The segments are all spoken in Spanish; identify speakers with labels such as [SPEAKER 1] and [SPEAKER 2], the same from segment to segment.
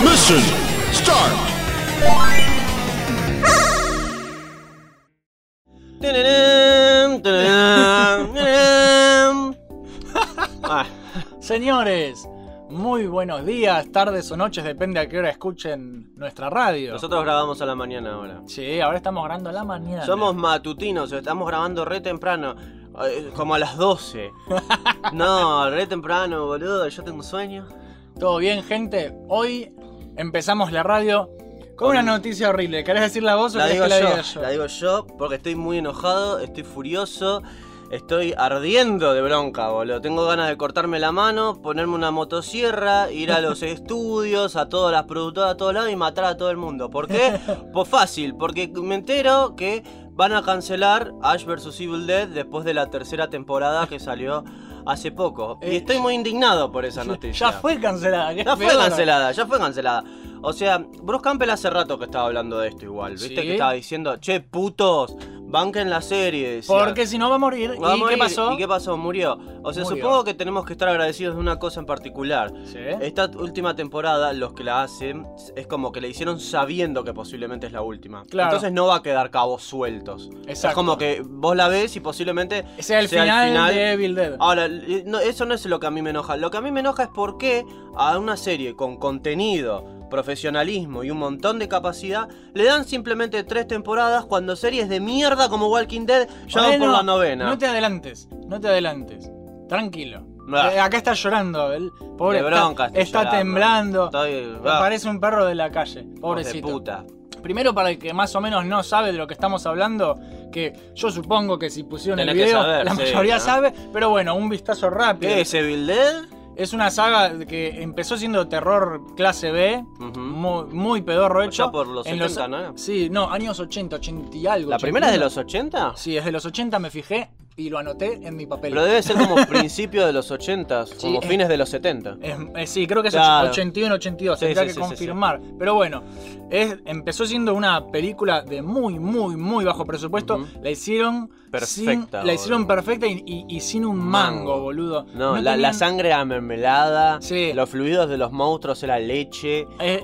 [SPEAKER 1] Mission start.
[SPEAKER 2] Ah,
[SPEAKER 3] Señores, muy buenos días, tardes o noches, depende a qué hora escuchen nuestra radio.
[SPEAKER 2] nosotros grabamos a la mañana ahora.
[SPEAKER 3] Sí, ahora estamos grabando a la mañana.
[SPEAKER 2] Somos matutinos, estamos grabando re temprano. eh, Como a las 12. No, re temprano, boludo. Yo tengo sueño.
[SPEAKER 3] ¿Todo bien, gente? Hoy empezamos la radio con una noticia horrible. ¿Querés decir la voz o
[SPEAKER 2] La digo
[SPEAKER 3] que la
[SPEAKER 2] yo,
[SPEAKER 3] diga yo?
[SPEAKER 2] la digo yo porque estoy muy enojado, estoy furioso, estoy ardiendo de bronca, boludo. Tengo ganas de cortarme la mano, ponerme una motosierra, ir a los estudios, a todas las productoras, a todos lados y matar a todo el mundo. ¿Por qué? Pues fácil, porque me entero que van a cancelar Ash vs Evil Dead después de la tercera temporada que salió hace poco. Y
[SPEAKER 3] Eh,
[SPEAKER 2] estoy muy indignado por esa noticia.
[SPEAKER 3] Ya fue cancelada.
[SPEAKER 2] Ya fue cancelada, ya fue cancelada. O sea, Bruce Campbell hace rato que estaba hablando de esto igual. ¿Viste?
[SPEAKER 3] Sí.
[SPEAKER 2] Que estaba diciendo, che, putos, banquen la serie. decía.
[SPEAKER 3] Porque si no va a morir.
[SPEAKER 2] Va a
[SPEAKER 3] ¿Y
[SPEAKER 2] morir.
[SPEAKER 3] qué pasó?
[SPEAKER 2] ¿Y qué pasó? Murió. O sea,
[SPEAKER 3] Murió.
[SPEAKER 2] supongo que tenemos que estar agradecidos de una cosa en particular.
[SPEAKER 3] Sí.
[SPEAKER 2] Esta última temporada, los que la hacen, es como que la hicieron sabiendo que posiblemente es la última.
[SPEAKER 3] Claro.
[SPEAKER 2] Entonces no va a quedar cabos sueltos. Es
[SPEAKER 3] Exacto.
[SPEAKER 2] como que vos la ves y posiblemente
[SPEAKER 3] Sea el final, de Evil Dead.
[SPEAKER 2] Ahora, no, eso no es lo que a mí me enoja. Lo que a mí me enoja es por qué a una serie con contenido, profesionalismo y un montón de capacidad le dan simplemente tres temporadas cuando series de mierda como Walking Dead ya van por la novena.
[SPEAKER 3] No te adelantes, no te adelantes. Tranquilo.
[SPEAKER 2] Ah.
[SPEAKER 3] Eh, acá está llorando, el pobre.
[SPEAKER 2] Bronca
[SPEAKER 3] está, temblando.
[SPEAKER 2] Estoy-
[SPEAKER 3] Parece un perro de la calle.
[SPEAKER 2] hijos de
[SPEAKER 3] Pobrecito.
[SPEAKER 2] puta.
[SPEAKER 3] Primero, para el que más o menos no sabe de lo que estamos hablando, que yo supongo que si pusieron
[SPEAKER 2] Tenés
[SPEAKER 3] el video,
[SPEAKER 2] saber,
[SPEAKER 3] la
[SPEAKER 2] sí,
[SPEAKER 3] mayoría
[SPEAKER 2] ¿no?
[SPEAKER 3] sabe, pero bueno, un vistazo rápido.
[SPEAKER 2] ¿Qué es Evil Dead?
[SPEAKER 3] Es una saga que empezó siendo terror clase B, muy, muy pedorro hecho.
[SPEAKER 2] Allá por los
[SPEAKER 3] En
[SPEAKER 2] 70, ¿no?
[SPEAKER 3] Sí, no, años 80, 80 y algo.
[SPEAKER 2] ¿La primera es de
[SPEAKER 3] 81.
[SPEAKER 2] los 80?
[SPEAKER 3] Sí, es de los 80, me fijé y lo anoté en mi papel.
[SPEAKER 2] Pero debe ser como principio de los 80,
[SPEAKER 3] Sí,
[SPEAKER 2] como
[SPEAKER 3] es-
[SPEAKER 2] fines de los 70.
[SPEAKER 3] Es- eh, sí, creo que es
[SPEAKER 2] Claro.
[SPEAKER 3] 81, 82,
[SPEAKER 2] Sí,
[SPEAKER 3] tendría
[SPEAKER 2] sí,
[SPEAKER 3] que confirmar. Pero bueno, empezó siendo una película de muy, muy, muy bajo presupuesto. La hicieron
[SPEAKER 2] Perfecta,
[SPEAKER 3] sin- la hicieron
[SPEAKER 2] boludo.
[SPEAKER 3] perfecta y, y- y sin un mango, boludo.
[SPEAKER 2] No, la, la
[SPEAKER 3] tenían-
[SPEAKER 2] sangre era mermelada,
[SPEAKER 3] Sí.
[SPEAKER 2] los fluidos de los monstruos era leche.
[SPEAKER 3] eh,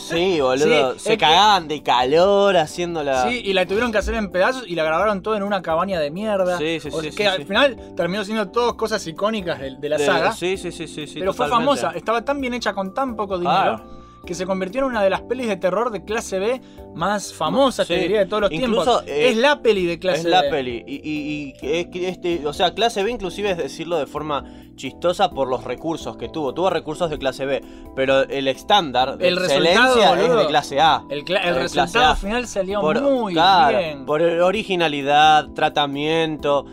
[SPEAKER 2] Sí, boludo.
[SPEAKER 3] Sí,
[SPEAKER 2] se
[SPEAKER 3] que-
[SPEAKER 2] cagaban de calor haciéndola.
[SPEAKER 3] sí, y la tuvieron que hacer en pedazos y la grabaron todo en una cabaña de mierda.
[SPEAKER 2] Sí, sí,
[SPEAKER 3] O sea,
[SPEAKER 2] sí,
[SPEAKER 3] que
[SPEAKER 2] sí,
[SPEAKER 3] al final terminó siendo todas cosas icónicas de, de la
[SPEAKER 2] De-
[SPEAKER 3] saga.
[SPEAKER 2] Sí, sí, sí, sí, sí.
[SPEAKER 3] pero fue famosa, estaba tan bien hecha con tan poco dinero.
[SPEAKER 2] Claro.
[SPEAKER 3] Que se convirtió en una de las pelis de terror de clase B más famosas,
[SPEAKER 2] Sí.
[SPEAKER 3] te diría, de todos los
[SPEAKER 2] Incluso,
[SPEAKER 3] tiempos.
[SPEAKER 2] eh,
[SPEAKER 3] es la peli de clase
[SPEAKER 2] Es
[SPEAKER 3] B.
[SPEAKER 2] la peli. Y, y- y es este, o sea, clase B inclusive es decirlo de forma chistosa por los recursos que tuvo. Tuvo recursos de clase B, pero el estándar de
[SPEAKER 3] El
[SPEAKER 2] excelencia es
[SPEAKER 3] boludo,
[SPEAKER 2] de clase A.
[SPEAKER 3] El, resultado
[SPEAKER 2] clase A.
[SPEAKER 3] final salió
[SPEAKER 2] por,
[SPEAKER 3] muy
[SPEAKER 2] claro,
[SPEAKER 3] bien.
[SPEAKER 2] por originalidad, tratamiento,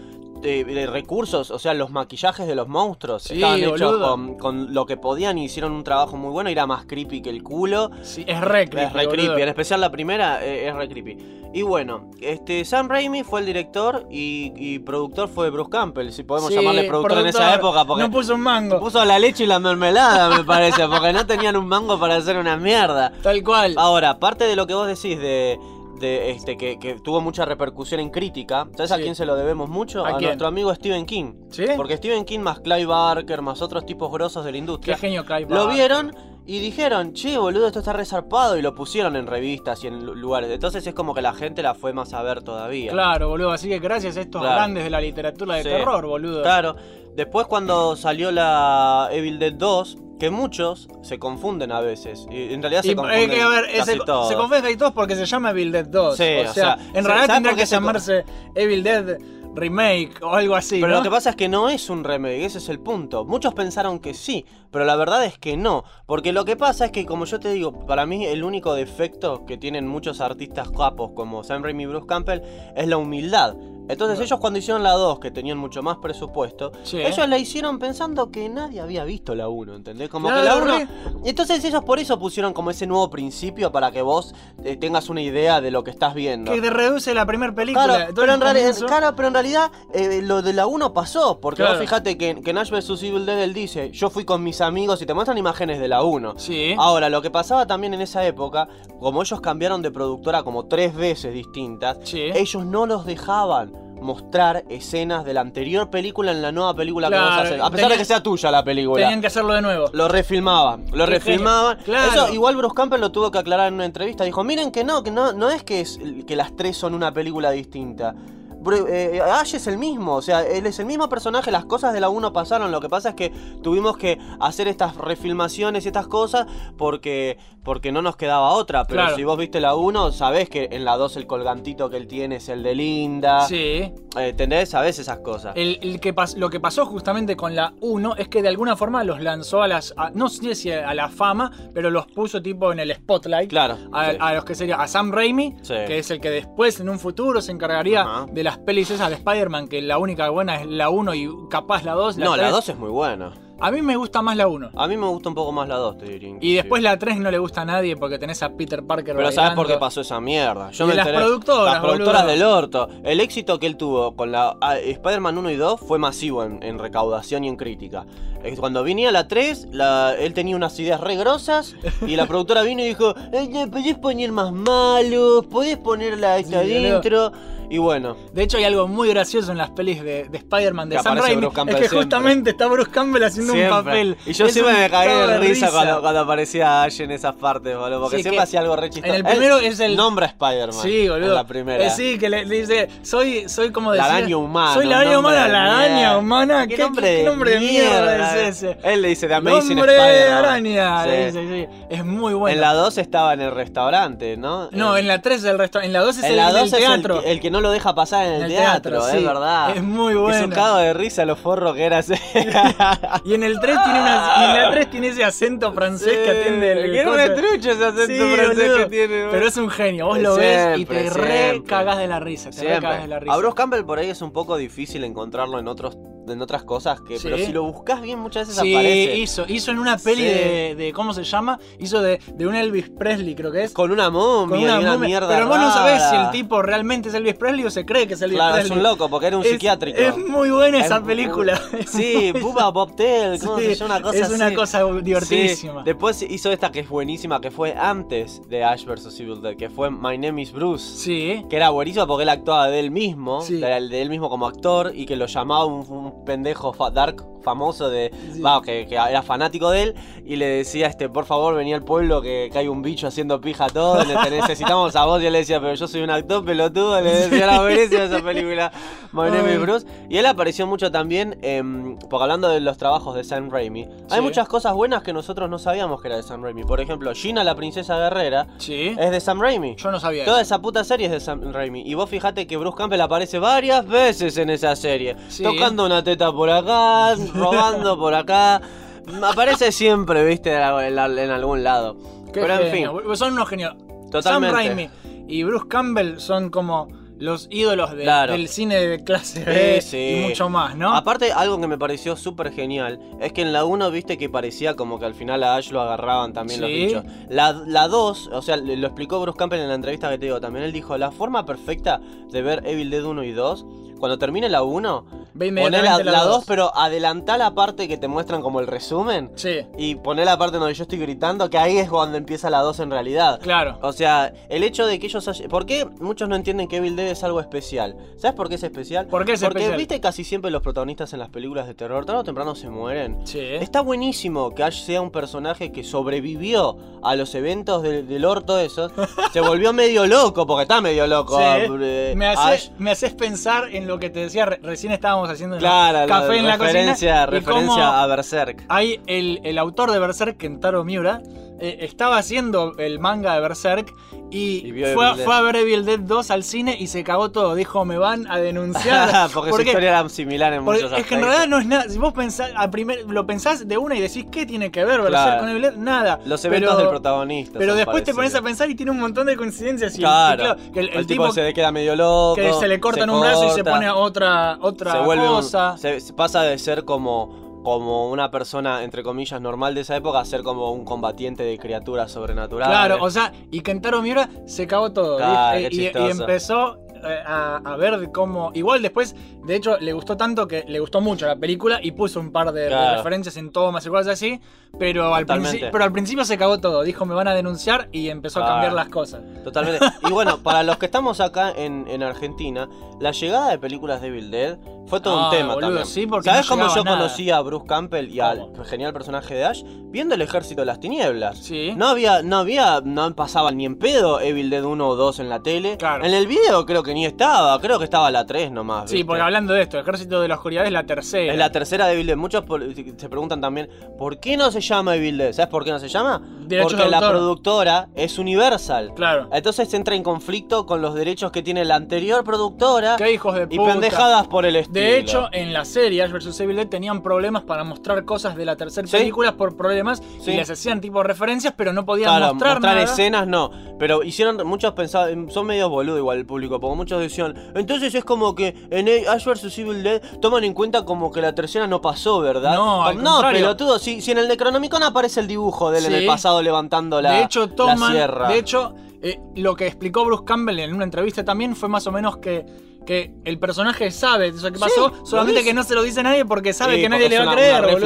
[SPEAKER 2] de, recursos, o sea, los maquillajes de los monstruos
[SPEAKER 3] Sí,
[SPEAKER 2] estaban hechos con, con lo que podían y hicieron un trabajo muy bueno era más creepy que el culo.
[SPEAKER 3] Sí, es re creepy,
[SPEAKER 2] es re
[SPEAKER 3] boludo.
[SPEAKER 2] creepy, en especial la primera eh, es re creepy. Y bueno, este Sam Raimi fue el director y, y productor fue Bruce Campbell, si podemos
[SPEAKER 3] Sí,
[SPEAKER 2] llamarle productor, en esa
[SPEAKER 3] productor.
[SPEAKER 2] época, porque
[SPEAKER 3] No puso un mango.
[SPEAKER 2] puso la leche y la mermelada, me parece, porque no tenían un mango para hacer una mierda.
[SPEAKER 3] Tal cual.
[SPEAKER 2] Ahora, aparte de lo que vos decís de, de este que, que tuvo mucha repercusión en crítica, ¿sabes a quién se lo debemos mucho?
[SPEAKER 3] ¿A
[SPEAKER 2] nuestro amigo Stephen King.
[SPEAKER 3] ¿Sí?
[SPEAKER 2] Porque Stephen King más Clive Barker más otros tipos grosos de la
[SPEAKER 3] Qué
[SPEAKER 2] industria
[SPEAKER 3] genio Clive
[SPEAKER 2] lo
[SPEAKER 3] Barker.
[SPEAKER 2] vieron y dijeron, che, boludo, esto está resarpado y lo pusieron en revistas y en lu- lugares. Entonces es como que la gente la fue más a ver todavía.
[SPEAKER 3] Claro, boludo. Así que gracias a estos
[SPEAKER 2] Claro.
[SPEAKER 3] grandes de la literatura de
[SPEAKER 2] Sí.
[SPEAKER 3] terror, boludo.
[SPEAKER 2] Claro. Después cuando salió la Evil Dead 2, que muchos se confunden a veces. Y en realidad
[SPEAKER 3] Y,
[SPEAKER 2] se
[SPEAKER 3] eh,
[SPEAKER 2] confunden
[SPEAKER 3] a ver,
[SPEAKER 2] casi todos.
[SPEAKER 3] se confunde y todos porque se llama Evil Dead 2.
[SPEAKER 2] Sí,
[SPEAKER 3] o,
[SPEAKER 2] o
[SPEAKER 3] sea,
[SPEAKER 2] sea,
[SPEAKER 3] en realidad
[SPEAKER 2] ¿sabes
[SPEAKER 3] tendría que llamarse Evil Dead Remake o algo así.
[SPEAKER 2] Pero
[SPEAKER 3] ¿no?
[SPEAKER 2] lo que pasa es que no es un remake, ese es el punto. Muchos pensaron que sí, pero la verdad es que no. Porque lo que pasa es que, como yo te digo, para mí el único defecto que tienen muchos artistas capos como Sam Raimi y Bruce Campbell es la humildad. Entonces ellos cuando hicieron la 2, que tenían mucho más presupuesto,
[SPEAKER 3] Sí.
[SPEAKER 2] ellos la hicieron pensando que nadie había visto la 1, ¿entendés? Como
[SPEAKER 3] Claro,
[SPEAKER 2] que la 1...
[SPEAKER 3] re.
[SPEAKER 2] Entonces ellos por eso pusieron como ese nuevo principio para que vos eh, tengas una idea de lo que estás viendo.
[SPEAKER 3] Que te reduce la primera película.
[SPEAKER 2] Claro, pero en, realidad,
[SPEAKER 3] comienzo.
[SPEAKER 2] claro, pero en realidad eh, lo de la 1 pasó. Porque
[SPEAKER 3] Claro.
[SPEAKER 2] vos fijate que, que en Ash vs Evil Dead él dice: Yo fui con mis amigos y te muestran imágenes de la 1.
[SPEAKER 3] Sí.
[SPEAKER 2] Ahora, lo que pasaba también en esa época, como ellos cambiaron de productora como tres veces distintas,
[SPEAKER 3] Sí.
[SPEAKER 2] ellos no los dejaban mostrar escenas de la anterior película en la nueva película que vas a hacer. A pesar de que sea tuya la película.
[SPEAKER 3] Tenían que hacerlo de nuevo.
[SPEAKER 2] Lo refilmaban, lo refilmaban.
[SPEAKER 3] Claro.
[SPEAKER 2] Eso igual Bruce Campbell lo tuvo que aclarar en una entrevista. Dijo, miren que no, que no, no es que, es que las tres son una película distinta. Bru- eh, Ash es el mismo, o sea, él es el mismo personaje, las cosas de la 1 pasaron, lo que pasa es que tuvimos que hacer estas refilmaciones y estas cosas porque, porque no nos quedaba otra, pero
[SPEAKER 3] Claro.
[SPEAKER 2] si vos viste la 1, sabés que en la 2 el colgantito que él tiene es el de Linda,
[SPEAKER 3] Sí.
[SPEAKER 2] eh, ¿entendés? Sabés esas cosas.
[SPEAKER 3] El, el que pas- lo que pasó justamente con la 1 es que de alguna forma los lanzó a las. a- no sé si a la fama, pero los puso tipo en el spotlight.
[SPEAKER 2] Claro.
[SPEAKER 3] A,
[SPEAKER 2] sí.
[SPEAKER 3] a los que sería a Sam Raimi,
[SPEAKER 2] Sí.
[SPEAKER 3] que es el que después en un futuro se encargaría de las pelis esas de Spider-Man, que la única buena es la 1 y capaz la 2.
[SPEAKER 2] no, la
[SPEAKER 3] tres.
[SPEAKER 2] 2 es muy buena.
[SPEAKER 3] A mí me gusta más la 1.
[SPEAKER 2] A mí me gusta un poco más la 2, te diría.
[SPEAKER 3] Y después la 3 no le gusta a nadie porque tenés a Peter Parker.
[SPEAKER 2] Pero ¿sabes por qué pasó esa mierda? Yo
[SPEAKER 3] Y
[SPEAKER 2] me
[SPEAKER 3] las
[SPEAKER 2] enteré-
[SPEAKER 3] productoras,
[SPEAKER 2] Las productoras
[SPEAKER 3] boludo.
[SPEAKER 2] del orto. El éxito que él tuvo con la ah, Spider-Man 1 y 2 fue masivo en, en recaudación y en crítica. Cuando venía la 3, la- él tenía unas ideas re grosas y la productora vino y dijo, "Eh, podés poner más malos, podés ponerla esta
[SPEAKER 3] Sí,
[SPEAKER 2] adentro. Y bueno,
[SPEAKER 3] De hecho, hay algo muy gracioso en las pelis de, de Spider-Man de
[SPEAKER 2] Que
[SPEAKER 3] Sam Raimi.
[SPEAKER 2] Bruce Campbell
[SPEAKER 3] es que
[SPEAKER 2] siempre.
[SPEAKER 3] justamente está Bruce Campbell haciendo
[SPEAKER 2] siempre.
[SPEAKER 3] un papel.
[SPEAKER 2] Y yo
[SPEAKER 3] Es
[SPEAKER 2] siempre me cagué
[SPEAKER 3] cago
[SPEAKER 2] de risa, Cuando,
[SPEAKER 3] risa.
[SPEAKER 2] cuando aparecía Ash en esas partes, boludo. Porque
[SPEAKER 3] Sí,
[SPEAKER 2] siempre hacía algo re chistoso.
[SPEAKER 3] en el
[SPEAKER 2] Él
[SPEAKER 3] primero es el-
[SPEAKER 2] Nombra a Spider-Man.
[SPEAKER 3] Sí, boludo.
[SPEAKER 2] En la primera.
[SPEAKER 3] Eh, sí, que le, le dice, soy, soy como
[SPEAKER 2] La
[SPEAKER 3] decir.
[SPEAKER 2] araña humana.
[SPEAKER 3] Soy la araña humana, la araña
[SPEAKER 2] mierda.
[SPEAKER 3] humana.
[SPEAKER 2] ¿Qué,
[SPEAKER 3] ¿Qué,
[SPEAKER 2] nombre,
[SPEAKER 3] qué
[SPEAKER 2] de
[SPEAKER 3] nombre de mierda es ese?
[SPEAKER 2] Él le dice de
[SPEAKER 3] El
[SPEAKER 2] Amazing
[SPEAKER 3] hombre
[SPEAKER 2] Spider-Man.
[SPEAKER 3] araña.
[SPEAKER 2] Sí.
[SPEAKER 3] le dice, sí. Es muy bueno.
[SPEAKER 2] En la 2 estaba en el restaurante, ¿no?
[SPEAKER 3] No,
[SPEAKER 2] Eh,
[SPEAKER 3] en la 3 del resto. En la 2 es
[SPEAKER 2] en
[SPEAKER 3] el,
[SPEAKER 2] la
[SPEAKER 3] del
[SPEAKER 2] 2 es el,
[SPEAKER 3] teatro.
[SPEAKER 2] que- el que no lo deja pasar en el,
[SPEAKER 3] el
[SPEAKER 2] teatro,
[SPEAKER 3] teatro,
[SPEAKER 2] es
[SPEAKER 3] sí.
[SPEAKER 2] verdad.
[SPEAKER 3] Es muy
[SPEAKER 2] Es un
[SPEAKER 3] bueno.
[SPEAKER 2] cago de risa lo forro que era ese.
[SPEAKER 3] Y en el 3 tiene una, y en la 3 tiene ese acento francés que atiende el.
[SPEAKER 2] Que es retrucho ese acento
[SPEAKER 3] Sí,
[SPEAKER 2] francés
[SPEAKER 3] boludo.
[SPEAKER 2] que tiene.
[SPEAKER 3] Pero es un genio, vos lo ves y
[SPEAKER 2] Siempre,
[SPEAKER 3] te re
[SPEAKER 2] siempre.
[SPEAKER 3] cagás de la risa, te re
[SPEAKER 2] Siempre.
[SPEAKER 3] cagás de la risa.
[SPEAKER 2] A Bruce Campbell por ahí es un poco difícil encontrarlo en otros en otras cosas que
[SPEAKER 3] Sí.
[SPEAKER 2] pero si lo buscas bien muchas veces
[SPEAKER 3] Sí,
[SPEAKER 2] aparece
[SPEAKER 3] hizo, hizo en una peli
[SPEAKER 2] Sí.
[SPEAKER 3] de, de- ¿cómo se llama? Hizo de, de un Elvis Presley, creo que es.
[SPEAKER 2] con una momia
[SPEAKER 3] Con
[SPEAKER 2] y una
[SPEAKER 3] momia.
[SPEAKER 2] mierda
[SPEAKER 3] Pero vos no sabés si el tipo realmente es Elvis Presley o se cree que es Elvis
[SPEAKER 2] Claro, es
[SPEAKER 3] Presley.
[SPEAKER 2] un loco porque era un
[SPEAKER 3] Es-
[SPEAKER 2] psiquiátrico.
[SPEAKER 3] Es muy buena esa
[SPEAKER 2] Es-
[SPEAKER 3] película.
[SPEAKER 2] Sí, Bubba Bobtail, ¿cómo se llama? Una cosa
[SPEAKER 3] es una
[SPEAKER 2] así.
[SPEAKER 3] cosa divertidísima.
[SPEAKER 2] Después hizo esta que es buenísima, que fue antes de Ash vs. Evil Dead, que fue My Name is Bruce.
[SPEAKER 3] Sí.
[SPEAKER 2] Que era buenísima porque él actuaba de él mismo,
[SPEAKER 3] Sí.
[SPEAKER 2] de, de él mismo como actor, y que lo llamaba un, un pendejo fa- dark famoso de.
[SPEAKER 3] Sí.
[SPEAKER 2] que, que era fanático de él, y le decía, este, por favor, venía al pueblo que, que hay un bicho haciendo pija todo, te necesitamos a vos. Y él le decía, pero yo soy un actor pelotudo, le decía, era buenísima esa película, My Name is Bruce. Y él apareció mucho también, em, porque hablando de los trabajos de Sam Raimi, hay
[SPEAKER 3] Sí.
[SPEAKER 2] muchas cosas buenas que nosotros no sabíamos que era de Sam Raimi. Por ejemplo, Gina la princesa guerrera
[SPEAKER 3] Sí.
[SPEAKER 2] es de Sam Raimi.
[SPEAKER 3] Yo no sabía
[SPEAKER 2] Toda
[SPEAKER 3] eso.
[SPEAKER 2] esa puta serie es de Sam Raimi. Y vos fijate que Bruce Campbell aparece varias veces en esa serie. Tocando una teta por acá, robando por acá. Aparece siempre, viste, en, algún lado.
[SPEAKER 3] Qué
[SPEAKER 2] Pero en fin,
[SPEAKER 3] Son unos genios.
[SPEAKER 2] Totalmente.
[SPEAKER 3] Sam Raimi y Bruce Campbell son como los ídolos de-
[SPEAKER 2] Claro.
[SPEAKER 3] del cine de clase B
[SPEAKER 2] Sí, sí.
[SPEAKER 3] y mucho más, ¿no?
[SPEAKER 2] Aparte, algo que me pareció súper genial es que en la 1 viste que parecía como que al final a Ash lo agarraban también los
[SPEAKER 3] Sí.
[SPEAKER 2] bichos. La, la 2, o sea, lo explicó Bruce Campbell en la entrevista que te digo también. Él dijo: La forma perfecta de ver Evil Dead 1 y 2, cuando termine la 1,
[SPEAKER 3] Ve
[SPEAKER 2] poné la, la
[SPEAKER 3] la
[SPEAKER 2] 2,
[SPEAKER 3] dos.
[SPEAKER 2] pero adelantá la parte que te muestran como el resumen.
[SPEAKER 3] Sí,
[SPEAKER 2] Y poné la parte donde yo estoy gritando, que ahí es cuando empieza la 2 en realidad.
[SPEAKER 3] claro.
[SPEAKER 2] O sea, el hecho de que ellos... ¿Por qué muchos no entienden que Evil Dead es algo especial? ¿Sabes por qué es especial?
[SPEAKER 3] ¿Por qué es
[SPEAKER 2] Porque
[SPEAKER 3] especial?
[SPEAKER 2] viste casi siempre los protagonistas en las películas de terror, tarde o temprano se mueren.
[SPEAKER 3] Sí.
[SPEAKER 2] Está buenísimo que Ash sea un personaje que sobrevivió a los eventos del, del orto esos. se volvió medio loco, porque está medio loco.
[SPEAKER 3] Sí.
[SPEAKER 2] eh,
[SPEAKER 3] me,
[SPEAKER 2] Ash.
[SPEAKER 3] hace- me haces pensar en lo que te decía, re- recién estábamos haciendo una
[SPEAKER 2] Claro,
[SPEAKER 3] café en la
[SPEAKER 2] referencia,
[SPEAKER 3] cocina.
[SPEAKER 2] referencia a Berserk.
[SPEAKER 3] Hay el, el autor de Berserk, Kentaro Miura, eh, estaba haciendo el manga de Berserk y, fue, a- fue a ver Evil Dead 2 al cine y se cagó todo. Dijo, me van a denunciar.
[SPEAKER 2] porque su historia era similar en
[SPEAKER 3] porque
[SPEAKER 2] muchos
[SPEAKER 3] es que en
[SPEAKER 2] aspectos.
[SPEAKER 3] realidad no es nada. Si vos pensás, a primer, lo pensás de una y decís, ¿qué tiene que ver Berserk
[SPEAKER 2] Claro.
[SPEAKER 3] con Evil Dead? Nada.
[SPEAKER 2] Los eventos
[SPEAKER 3] Pero-
[SPEAKER 2] del protagonista.
[SPEAKER 3] Pero después te pones a pensar y tiene un montón de coincidencias. Y, y
[SPEAKER 2] Claro.
[SPEAKER 3] que el,
[SPEAKER 2] El,
[SPEAKER 3] el
[SPEAKER 2] tipo,
[SPEAKER 3] tipo
[SPEAKER 2] se queda medio loco.
[SPEAKER 3] que se le cortan un brazo y se pone a otra, otra
[SPEAKER 2] se vuelve
[SPEAKER 3] cosa.
[SPEAKER 2] se, se pasa de ser como, como una persona, entre comillas, normal de esa época ser como un combatiente de criaturas sobrenaturales.
[SPEAKER 3] Claro, o sea, y Kentaro Miura se cagó todo.
[SPEAKER 2] Claro,
[SPEAKER 3] y, empezó eh, a, a ver cómo. Igual después De hecho, le gustó tanto que le gustó mucho la película y puso un par de, referencias en tomas y cosas así. Pero al, pero al principio se cagó todo. Dijo, me van a denunciar y empezó a cambiar las cosas.
[SPEAKER 2] Totalmente. Y bueno, para los que estamos acá en, en Argentina, la llegada de películas de Evil Dead fue todo
[SPEAKER 3] Ah,
[SPEAKER 2] un tema
[SPEAKER 3] boludo,
[SPEAKER 2] también.
[SPEAKER 3] sí,
[SPEAKER 2] ¿Sabes
[SPEAKER 3] no
[SPEAKER 2] cómo yo
[SPEAKER 3] nada.
[SPEAKER 2] conocí a Bruce Campbell y al
[SPEAKER 3] ¿Cómo?
[SPEAKER 2] genial personaje de Ash? Viendo el ejército de las tinieblas.
[SPEAKER 3] Sí.
[SPEAKER 2] No había, no había, no pasaba ni en pedo Evil Dead 1 o 2 en la tele.
[SPEAKER 3] Claro.
[SPEAKER 2] En el video creo que ni estaba, creo que estaba la 3 nomás.
[SPEAKER 3] Sí, porque hablando de esto, Ejército de la Oscuridad es la tercera.
[SPEAKER 2] Es la tercera de Evil Dead. Muchos se preguntan también, ¿por qué no se llama Evil Dead? ¿Sabes por qué no se llama?
[SPEAKER 3] Derechos
[SPEAKER 2] Porque
[SPEAKER 3] de
[SPEAKER 2] la productora es Universal.
[SPEAKER 3] Claro.
[SPEAKER 2] Entonces entra en conflicto con los derechos que tiene la anterior productora
[SPEAKER 3] Qué hijos de
[SPEAKER 2] y
[SPEAKER 3] puta.
[SPEAKER 2] pendejadas por el estilo.
[SPEAKER 3] De hecho, en la serie Ash vs Evil Dead tenían problemas para mostrar cosas de la tercera
[SPEAKER 2] Sí.
[SPEAKER 3] película por problemas
[SPEAKER 2] Sí.
[SPEAKER 3] y les hacían tipo referencias, pero no podían
[SPEAKER 2] Claro,
[SPEAKER 3] mostrar,
[SPEAKER 2] mostrar
[SPEAKER 3] nada.
[SPEAKER 2] escenas no, pero hicieron, muchos pensaban, son medio boludo igual el público, porque muchos decían, entonces es como que en Ash vs Evil Dead toman en cuenta como que la tercera no pasó, ¿verdad?
[SPEAKER 3] No, al
[SPEAKER 2] no
[SPEAKER 3] contrario.
[SPEAKER 2] pelotudo, si, si en el Necronomicon aparece el dibujo de él en el pasado levantando la,
[SPEAKER 3] de hecho,
[SPEAKER 2] la
[SPEAKER 3] toman.
[SPEAKER 2] sierra.
[SPEAKER 3] De hecho, eh, lo que explicó Bruce Campbell en una entrevista también fue más o menos que, que el personaje sabe eso que pasó, solamente que no se lo dice a nadie porque sabe
[SPEAKER 2] Sí,
[SPEAKER 3] que nadie le va a creer.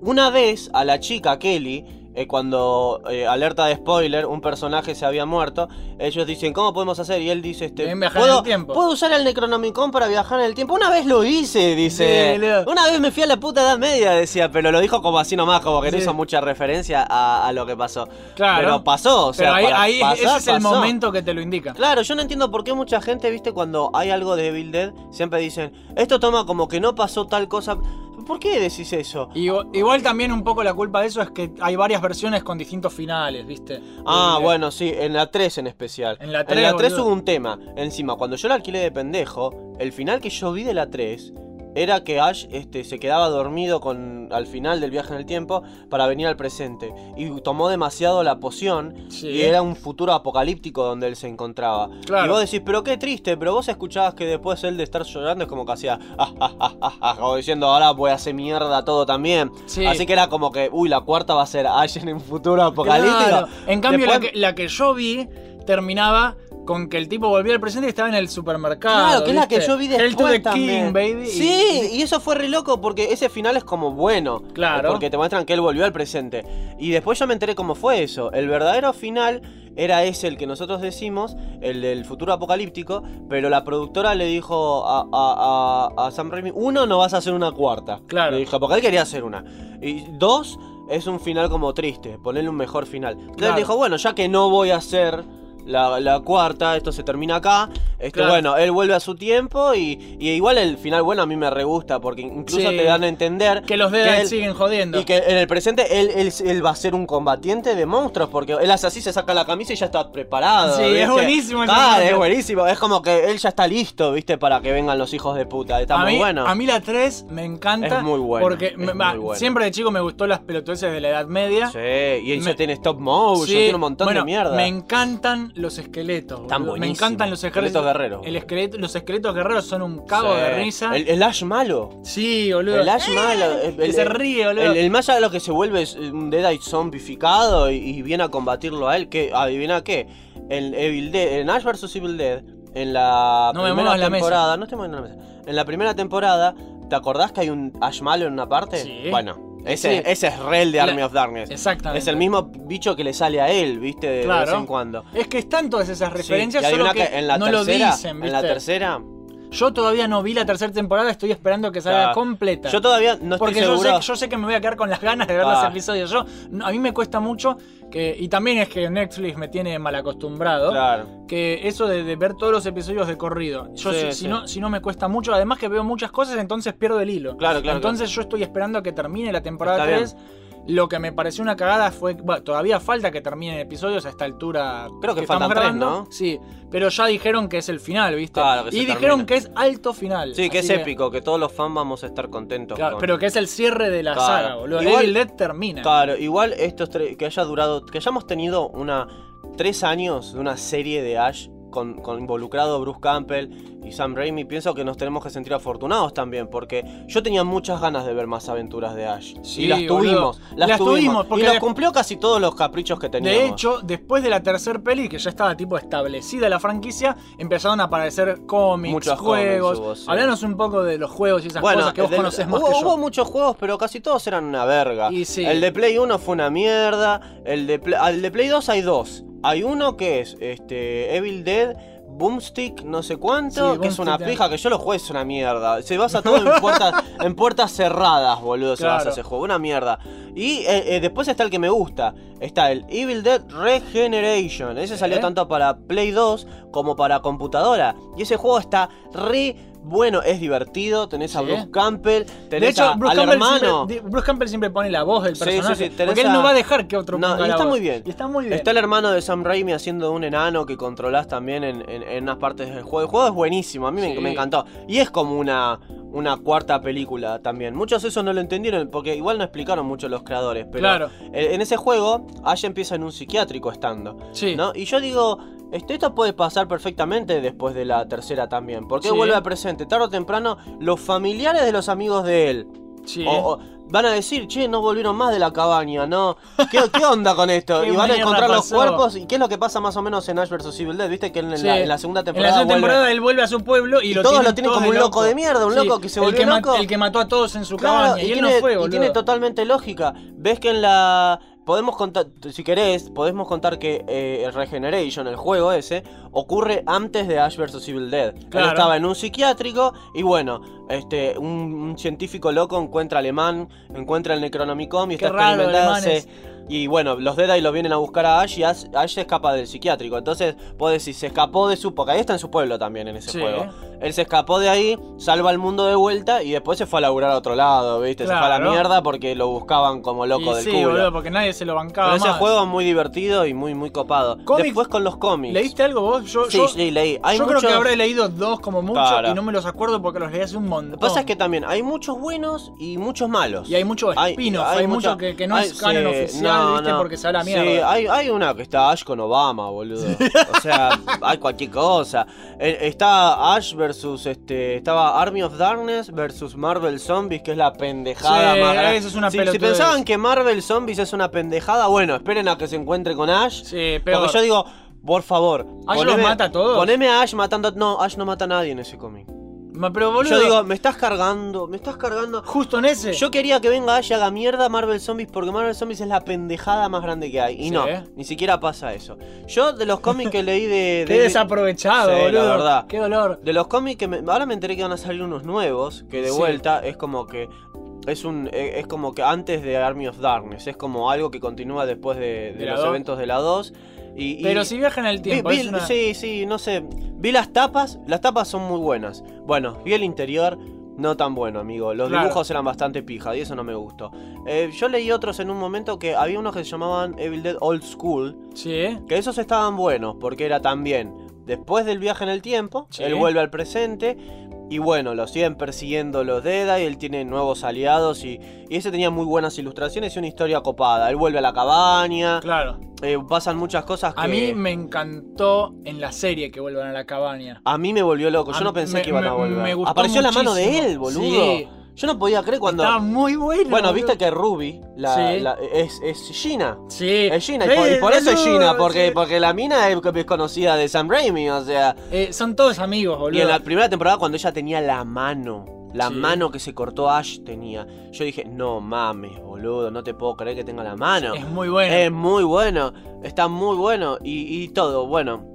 [SPEAKER 2] Una vez a la chica Kelly, eh, cuando eh, alerta de spoiler, un personaje se había muerto, ellos dicen, ¿cómo podemos hacer? Y él dice, este, ¿puedo,
[SPEAKER 3] el tiempo".
[SPEAKER 2] ¿puedo usar el Necronomicon para viajar en el tiempo? Una vez lo hice, dice.
[SPEAKER 3] Sí.
[SPEAKER 2] Una vez me fui a la puta edad media, decía, pero lo dijo como así nomás, como que no hizo mucha referencia a, a lo que pasó.
[SPEAKER 3] Claro.
[SPEAKER 2] Pero pasó, o sea,
[SPEAKER 3] Pero ahí, ahí
[SPEAKER 2] pasar,
[SPEAKER 3] ese es el
[SPEAKER 2] pasó.
[SPEAKER 3] momento que te lo indica.
[SPEAKER 2] Claro, yo no entiendo por qué mucha gente, viste, cuando hay algo de Evil Dead, siempre dicen, esto toma como que no pasó tal cosa. ¿Por qué decís eso?
[SPEAKER 3] Igual, igual también un poco la culpa de eso es que hay varias versiones con distintos finales, ¿viste?
[SPEAKER 2] Ah,
[SPEAKER 3] Eh,
[SPEAKER 2] bueno, sí, en la 3 en especial.
[SPEAKER 3] En la 3, boludo.
[SPEAKER 2] hubo un tema. Encima, cuando yo la alquilé de pendejo, el final que yo vi de la 3 era que Ash este, se quedaba dormido con, al final del viaje en el tiempo para venir al presente. Y tomó demasiado la poción
[SPEAKER 3] Sí.
[SPEAKER 2] y era un futuro apocalíptico donde él se encontraba.
[SPEAKER 3] Claro.
[SPEAKER 2] Y vos decís, pero qué triste, pero vos escuchabas que después él de estar llorando es como que hacía, ah, ah, ah, ah, como diciendo, ahora voy a hacer mierda todo también.
[SPEAKER 3] Sí.
[SPEAKER 2] Así que era como que, uy, la cuarta va a ser Ash en un futuro apocalíptico.
[SPEAKER 3] Claro. En cambio, la,
[SPEAKER 2] Después-
[SPEAKER 3] que, la que yo vi terminaba con que el tipo volvía al presente y estaba en el supermercado.
[SPEAKER 2] Claro, que es la que yo vi después
[SPEAKER 3] to the
[SPEAKER 2] también.
[SPEAKER 3] King, baby.
[SPEAKER 2] Sí, y eso fue re loco porque ese final es como bueno.
[SPEAKER 3] Claro.
[SPEAKER 2] Porque te muestran que él volvió al presente. Y después yo me enteré cómo fue eso. El verdadero final era ese el que nosotros decimos, el del futuro apocalíptico, pero la productora le dijo a, a- a- a Sam Raimi, uno, no vas a hacer una cuarta.
[SPEAKER 3] Claro.
[SPEAKER 2] Le dijo, porque él quería hacer una. Y dos, es un final como triste, ponerle un mejor final. Entonces
[SPEAKER 3] Claro.
[SPEAKER 2] dijo, bueno, ya que no voy a hacer la, la cuarta, esto se termina acá. Este,
[SPEAKER 3] Claro.
[SPEAKER 2] Bueno, él vuelve a su tiempo y, y igual el final, bueno, a mí me re gusta porque incluso
[SPEAKER 3] Sí.
[SPEAKER 2] te dan a entender
[SPEAKER 3] Que los
[SPEAKER 2] él-
[SPEAKER 3] siguen jodiendo.
[SPEAKER 2] y que en el presente él, él, él va a ser un combatiente de monstruos porque él hace así, se saca la camisa y ya está preparado.
[SPEAKER 3] Sí, es buenísimo momento.
[SPEAKER 2] es buenísimo. Es como que él ya está listo, ¿viste? Para que vengan los hijos de puta. Está
[SPEAKER 3] a,
[SPEAKER 2] muy
[SPEAKER 3] mí,
[SPEAKER 2] bueno.
[SPEAKER 3] a mí la 3 me encanta.
[SPEAKER 2] Es muy buena,
[SPEAKER 3] Porque
[SPEAKER 2] es
[SPEAKER 3] me-
[SPEAKER 2] muy
[SPEAKER 3] va,
[SPEAKER 2] buena.
[SPEAKER 3] siempre de chico me gustó las pelotudeces de la Edad Media.
[SPEAKER 2] Sí, y ella
[SPEAKER 3] Me-
[SPEAKER 2] tiene stop motion,
[SPEAKER 3] Sí,
[SPEAKER 2] tiene un montón
[SPEAKER 3] bueno,
[SPEAKER 2] de mierda.
[SPEAKER 3] Me encantan los esqueletos. Me encantan los.
[SPEAKER 2] Esqueletos guerreros.
[SPEAKER 3] El esqueleto, los esqueletos guerreros son un cago
[SPEAKER 2] Sí.
[SPEAKER 3] de risa.
[SPEAKER 2] El, el Ash malo.
[SPEAKER 3] Sí, boludo.
[SPEAKER 2] El Ash malo. el- el-
[SPEAKER 3] se ríe, boludo.
[SPEAKER 2] El, más allá de lo que se vuelve es un Deadite zombificado y, y viene a combatirlo a él. que ¿Adivina qué? En Evil Dead, en Ash vs Evil Dead, en la
[SPEAKER 3] No me
[SPEAKER 2] primera
[SPEAKER 3] la mesa.
[SPEAKER 2] temporada. No estoy moviendo la mesa. En la primera temporada, ¿te acordás que hay un Ash malo en una parte?
[SPEAKER 3] Sí.
[SPEAKER 2] Bueno, ese,
[SPEAKER 3] Sí.
[SPEAKER 2] ese es Rel de
[SPEAKER 3] La-
[SPEAKER 2] Army of Darkness.
[SPEAKER 3] Exactamente.
[SPEAKER 2] Es el mismo bicho que le sale a él, ¿viste? De, vez en cuando.
[SPEAKER 3] Es que están todas esas
[SPEAKER 2] Sí,
[SPEAKER 3] referencias,
[SPEAKER 2] y
[SPEAKER 3] solo
[SPEAKER 2] adivina
[SPEAKER 3] que,
[SPEAKER 2] en la
[SPEAKER 3] no lo
[SPEAKER 2] en la tercera,
[SPEAKER 3] Yo todavía no vi la tercera temporada, estoy esperando que salga completa.
[SPEAKER 2] yo todavía no estoy
[SPEAKER 3] Porque yo sé, yo sé que me voy a quedar con las ganas de ver
[SPEAKER 2] Ah.
[SPEAKER 3] los episodios. Yo, a mí me cuesta mucho que. Y también es que Netflix me tiene mal acostumbrado.
[SPEAKER 2] Claro.
[SPEAKER 3] Que eso de, de ver todos los episodios de corrido. Yo
[SPEAKER 2] Sí,
[SPEAKER 3] si, no, si no me cuesta mucho, además que veo muchas cosas, entonces pierdo el hilo.
[SPEAKER 2] Claro, claro,
[SPEAKER 3] Entonces yo estoy esperando a que termine la temporada
[SPEAKER 2] Está
[SPEAKER 3] 3. Lo que me pareció una cagada fue. Bueno, todavía falta que terminen episodios a esta altura.
[SPEAKER 2] Creo que faltan tres,
[SPEAKER 3] grabando.
[SPEAKER 2] ¿no?
[SPEAKER 3] Sí, pero ya dijeron que es el final, ¿viste?
[SPEAKER 2] Claro, que
[SPEAKER 3] y dijeron
[SPEAKER 2] termina.
[SPEAKER 3] que es alto final.
[SPEAKER 2] Sí, que es épico, que todos los fans vamos a estar contentos.
[SPEAKER 3] Claro,
[SPEAKER 2] con-
[SPEAKER 3] pero que es el cierre de la
[SPEAKER 2] Claro.
[SPEAKER 3] saga, boludo.
[SPEAKER 2] Igual-
[SPEAKER 3] Evil Dead termina.
[SPEAKER 2] Claro, igual estos tres, que haya durado, que hayamos tenido una tres años de una serie de Ash con, con involucrado Bruce Campbell y Sam Raimi, pienso que nos tenemos que sentir afortunados también, porque yo tenía muchas ganas de ver más aventuras de Ash.
[SPEAKER 3] Sí,
[SPEAKER 2] y las
[SPEAKER 3] boludo.
[SPEAKER 2] tuvimos, las,
[SPEAKER 3] Las
[SPEAKER 2] tuvimos.
[SPEAKER 3] tuvimos, porque
[SPEAKER 2] y nos cumplió casi todos los caprichos que teníamos.
[SPEAKER 3] De hecho, después de la tercer peli, que ya estaba tipo establecida la franquicia, empezaron a aparecer cómics,
[SPEAKER 2] Muchos
[SPEAKER 3] juegos.
[SPEAKER 2] hubo, sí.
[SPEAKER 3] Hablanos un poco de los juegos y esas
[SPEAKER 2] Bueno,
[SPEAKER 3] cosas que vos
[SPEAKER 2] el del-
[SPEAKER 3] conocés más
[SPEAKER 2] hubo,
[SPEAKER 3] que yo.
[SPEAKER 2] hubo muchos juegos, pero casi todos eran una verga.
[SPEAKER 3] Y sí.
[SPEAKER 2] El de Play 1 fue una mierda. El de, Play, el de Play 2 hay dos. Hay uno que es este Evil Dead. Boomstick, no sé cuánto,
[SPEAKER 3] Sí,
[SPEAKER 2] que es una pija que yo lo jugué, es una mierda. Se basa todo en puertas, en puertas cerradas, boludo, se basa ese juego, una mierda. Y eh, eh, después está el que me gusta, está el Evil Dead Regeneration. Ese salió
[SPEAKER 3] ¿Eh?
[SPEAKER 2] tanto para Play 2 como para computadora. Y ese juego está re bueno, es divertido, tenés a
[SPEAKER 3] Sí.
[SPEAKER 2] Bruce Campbell,
[SPEAKER 3] De
[SPEAKER 2] tenés
[SPEAKER 3] hecho,
[SPEAKER 2] a-
[SPEAKER 3] Bruce,
[SPEAKER 2] al
[SPEAKER 3] Campbell
[SPEAKER 2] hermano.
[SPEAKER 3] siempre, Bruce Campbell siempre pone la voz del
[SPEAKER 2] Sí,
[SPEAKER 3] personaje.
[SPEAKER 2] sí, sí,
[SPEAKER 3] porque él
[SPEAKER 2] a-
[SPEAKER 3] no va a dejar que otro
[SPEAKER 2] No,
[SPEAKER 3] ponga
[SPEAKER 2] y
[SPEAKER 3] la
[SPEAKER 2] está
[SPEAKER 3] voz.
[SPEAKER 2] muy bien.
[SPEAKER 3] Y está muy bien.
[SPEAKER 2] Está el hermano de Sam Raimi haciendo un enano que controlás también en, en- en unas partes del juego. El juego es buenísimo, a mí me-
[SPEAKER 3] Sí.
[SPEAKER 2] me, encantó. Y es como una, una cuarta película también. Muchos eso no lo entendieron porque igual no explicaron mucho los creadores. Pero
[SPEAKER 3] Claro.
[SPEAKER 2] en en ese juego, Ash empieza en un psiquiátrico estando.
[SPEAKER 3] Sí.
[SPEAKER 2] ¿no? Y yo digo, este, esto puede pasar perfectamente después de la tercera también. Porque
[SPEAKER 3] Sí.
[SPEAKER 2] vuelve al presente. Tarde o temprano, los familiares de los amigos de él
[SPEAKER 3] Sí.
[SPEAKER 2] o- o van a decir, che, no volvieron más de la cabaña, ¿no? ¿Qué, qué onda con esto?
[SPEAKER 3] ¿Qué
[SPEAKER 2] y van a encontrar los
[SPEAKER 3] pasó?
[SPEAKER 2] cuerpos. ¿Y qué es lo que pasa más o menos en Ash vs Evil Dead? Viste que en,
[SPEAKER 3] Sí.
[SPEAKER 2] la, en la segunda
[SPEAKER 3] En la
[SPEAKER 2] temporada.
[SPEAKER 3] segunda
[SPEAKER 2] vuelve-
[SPEAKER 3] temporada él vuelve a su pueblo y,
[SPEAKER 2] Y
[SPEAKER 3] lo
[SPEAKER 2] todos
[SPEAKER 3] tienen
[SPEAKER 2] lo tienen como un loco de mierda, un loco que se
[SPEAKER 3] el
[SPEAKER 2] volvió
[SPEAKER 3] que
[SPEAKER 2] loco.
[SPEAKER 3] el que mató a todos en su
[SPEAKER 2] Claro,
[SPEAKER 3] cabaña. Y,
[SPEAKER 2] tiene,
[SPEAKER 3] no fue,
[SPEAKER 2] y tiene totalmente lógica. Ves que en la. Podemos contar, si querés, podemos contar que eh, el Regeneration, el juego ese, ocurre antes de Ash vs Evil Dead.
[SPEAKER 3] Claro.
[SPEAKER 2] Él estaba en un psiquiátrico y bueno, este, un, un científico loco encuentra alemán, encuentra el Necronomicon y
[SPEAKER 3] Qué
[SPEAKER 2] está
[SPEAKER 3] raro,
[SPEAKER 2] experimentándose. Y bueno, los Dead lo vienen a buscar a Ash y Ash, Ash escapa del psiquiátrico. Entonces, puedo decir, se escapó de su. Porque ahí está en su pueblo también en ese
[SPEAKER 3] Sí.
[SPEAKER 2] juego. Él se escapó de ahí, salva al mundo de vuelta y después se fue a laburar a otro lado, ¿viste? Se fue a la mierda porque lo buscaban como loco
[SPEAKER 3] Y
[SPEAKER 2] del
[SPEAKER 3] sí,
[SPEAKER 2] culo.
[SPEAKER 3] boludo, porque nadie se lo bancaba
[SPEAKER 2] Pero ese
[SPEAKER 3] más.
[SPEAKER 2] juego es muy divertido y muy, muy copado.
[SPEAKER 3] Cómics-
[SPEAKER 2] Después con los cómics.
[SPEAKER 3] ¿Leíste algo vos? Yo,
[SPEAKER 2] Sí,
[SPEAKER 3] yo,
[SPEAKER 2] sí, leí. Hay
[SPEAKER 3] yo creo
[SPEAKER 2] muchos-
[SPEAKER 3] que habré leído dos como mucho
[SPEAKER 2] Claro.
[SPEAKER 3] y no me los acuerdo porque los leí hace un montón.
[SPEAKER 2] Lo que pasa es que también hay muchos buenos y muchos malos.
[SPEAKER 3] Y hay mucho
[SPEAKER 2] Hay-
[SPEAKER 3] spin-off,
[SPEAKER 2] hay
[SPEAKER 3] hay, mucho
[SPEAKER 2] mucha-
[SPEAKER 3] que, que no
[SPEAKER 2] hay-
[SPEAKER 3] es canon
[SPEAKER 2] sí,
[SPEAKER 3] oficial,
[SPEAKER 2] no,
[SPEAKER 3] ¿viste?
[SPEAKER 2] no.
[SPEAKER 3] Porque se habla mierda.
[SPEAKER 2] Sí, hay, hay una que está Ash con Obama, boludo. O sea, hay cualquier cosa. Eh, Está Ash versus este. Estaba Army of Darkness versus Marvel Zombies, que es la pendejada
[SPEAKER 3] Sí,
[SPEAKER 2] más grande.
[SPEAKER 3] eso es una
[SPEAKER 2] si, pensaban que Marvel Zombies es una pendejada, bueno, esperen a que se encuentre con Ash.
[SPEAKER 3] Sí, pero
[SPEAKER 2] Porque yo digo, por favor.
[SPEAKER 3] ¿Ash los mata a todos?
[SPEAKER 2] Poneme a Ash matando. No, Ash no mata a nadie en ese cómic.
[SPEAKER 3] Ma- pero boludo,
[SPEAKER 2] Yo digo, me estás cargando, me estás cargando.
[SPEAKER 3] justo en ese.
[SPEAKER 2] Yo quería que venga Ash y haga mierda Marvel Zombies porque Marvel Zombies es la pendejada más grande que hay. Y
[SPEAKER 3] Sí.
[SPEAKER 2] no, ni siquiera pasa eso. Yo de los cómics que leí de...
[SPEAKER 3] Qué
[SPEAKER 2] de-
[SPEAKER 3] desaprovechado,
[SPEAKER 2] Sí, la
[SPEAKER 3] boludo.
[SPEAKER 2] verdad.
[SPEAKER 3] Qué dolor.
[SPEAKER 2] De los cómics que me- ahora me enteré que van a salir unos nuevos, que de
[SPEAKER 3] Sí.
[SPEAKER 2] vuelta es como que es un eh, es como que antes de Army of Darkness, es como algo que continúa después de, de
[SPEAKER 3] De la
[SPEAKER 2] los eventos de la 2 y, y-
[SPEAKER 3] Pero si viajan en el
[SPEAKER 2] vi-
[SPEAKER 3] tiempo,
[SPEAKER 2] vi-
[SPEAKER 3] una-
[SPEAKER 2] sí, sí, no sé, vi las tapas, las tapas son muy buenas. Bueno, vi el interior no tan bueno, amigo. Los
[SPEAKER 3] Claro.
[SPEAKER 2] dibujos eran bastante pija y eso no me gustó. Eh, yo leí otros en un momento que había unos que se llamaban Evil Dead Old School,
[SPEAKER 3] Sí,
[SPEAKER 2] que esos estaban buenos, porque era también después del viaje en el tiempo,
[SPEAKER 3] Sí.
[SPEAKER 2] él vuelve al presente. Y bueno, lo siguen persiguiendo los Dead y él tiene nuevos aliados y, y ese tenía muy buenas ilustraciones y una historia copada. Él vuelve a la cabaña,
[SPEAKER 3] claro.
[SPEAKER 2] eh, pasan muchas cosas que...
[SPEAKER 3] A mí me encantó en la serie que vuelvan a la cabaña.
[SPEAKER 2] a mí me volvió loco,
[SPEAKER 3] A
[SPEAKER 2] yo no pensé
[SPEAKER 3] me-
[SPEAKER 2] que iban a volver.
[SPEAKER 3] me gustó
[SPEAKER 2] Apareció la mano de él, boludo.
[SPEAKER 3] Sí.
[SPEAKER 2] Yo no podía creer cuando...
[SPEAKER 3] Estaba muy bueno.
[SPEAKER 2] Bueno, viste que Ruby la,
[SPEAKER 3] Sí.
[SPEAKER 2] la- es, es Gina.
[SPEAKER 3] Sí.
[SPEAKER 2] Es Gina, y por, y por eso es Gina, porque,
[SPEAKER 3] sí.
[SPEAKER 2] porque la mina es, es conocida de Sam Raimi, o sea...
[SPEAKER 3] Eh, son todos amigos, boludo.
[SPEAKER 2] Y en la primera temporada cuando ella tenía la mano, la
[SPEAKER 3] Sí.
[SPEAKER 2] mano que se cortó Ash tenía, yo dije, no mames, boludo, no te puedo creer que tenga la mano.
[SPEAKER 3] Es muy bueno.
[SPEAKER 2] Es muy bueno, está muy bueno y, y todo, bueno.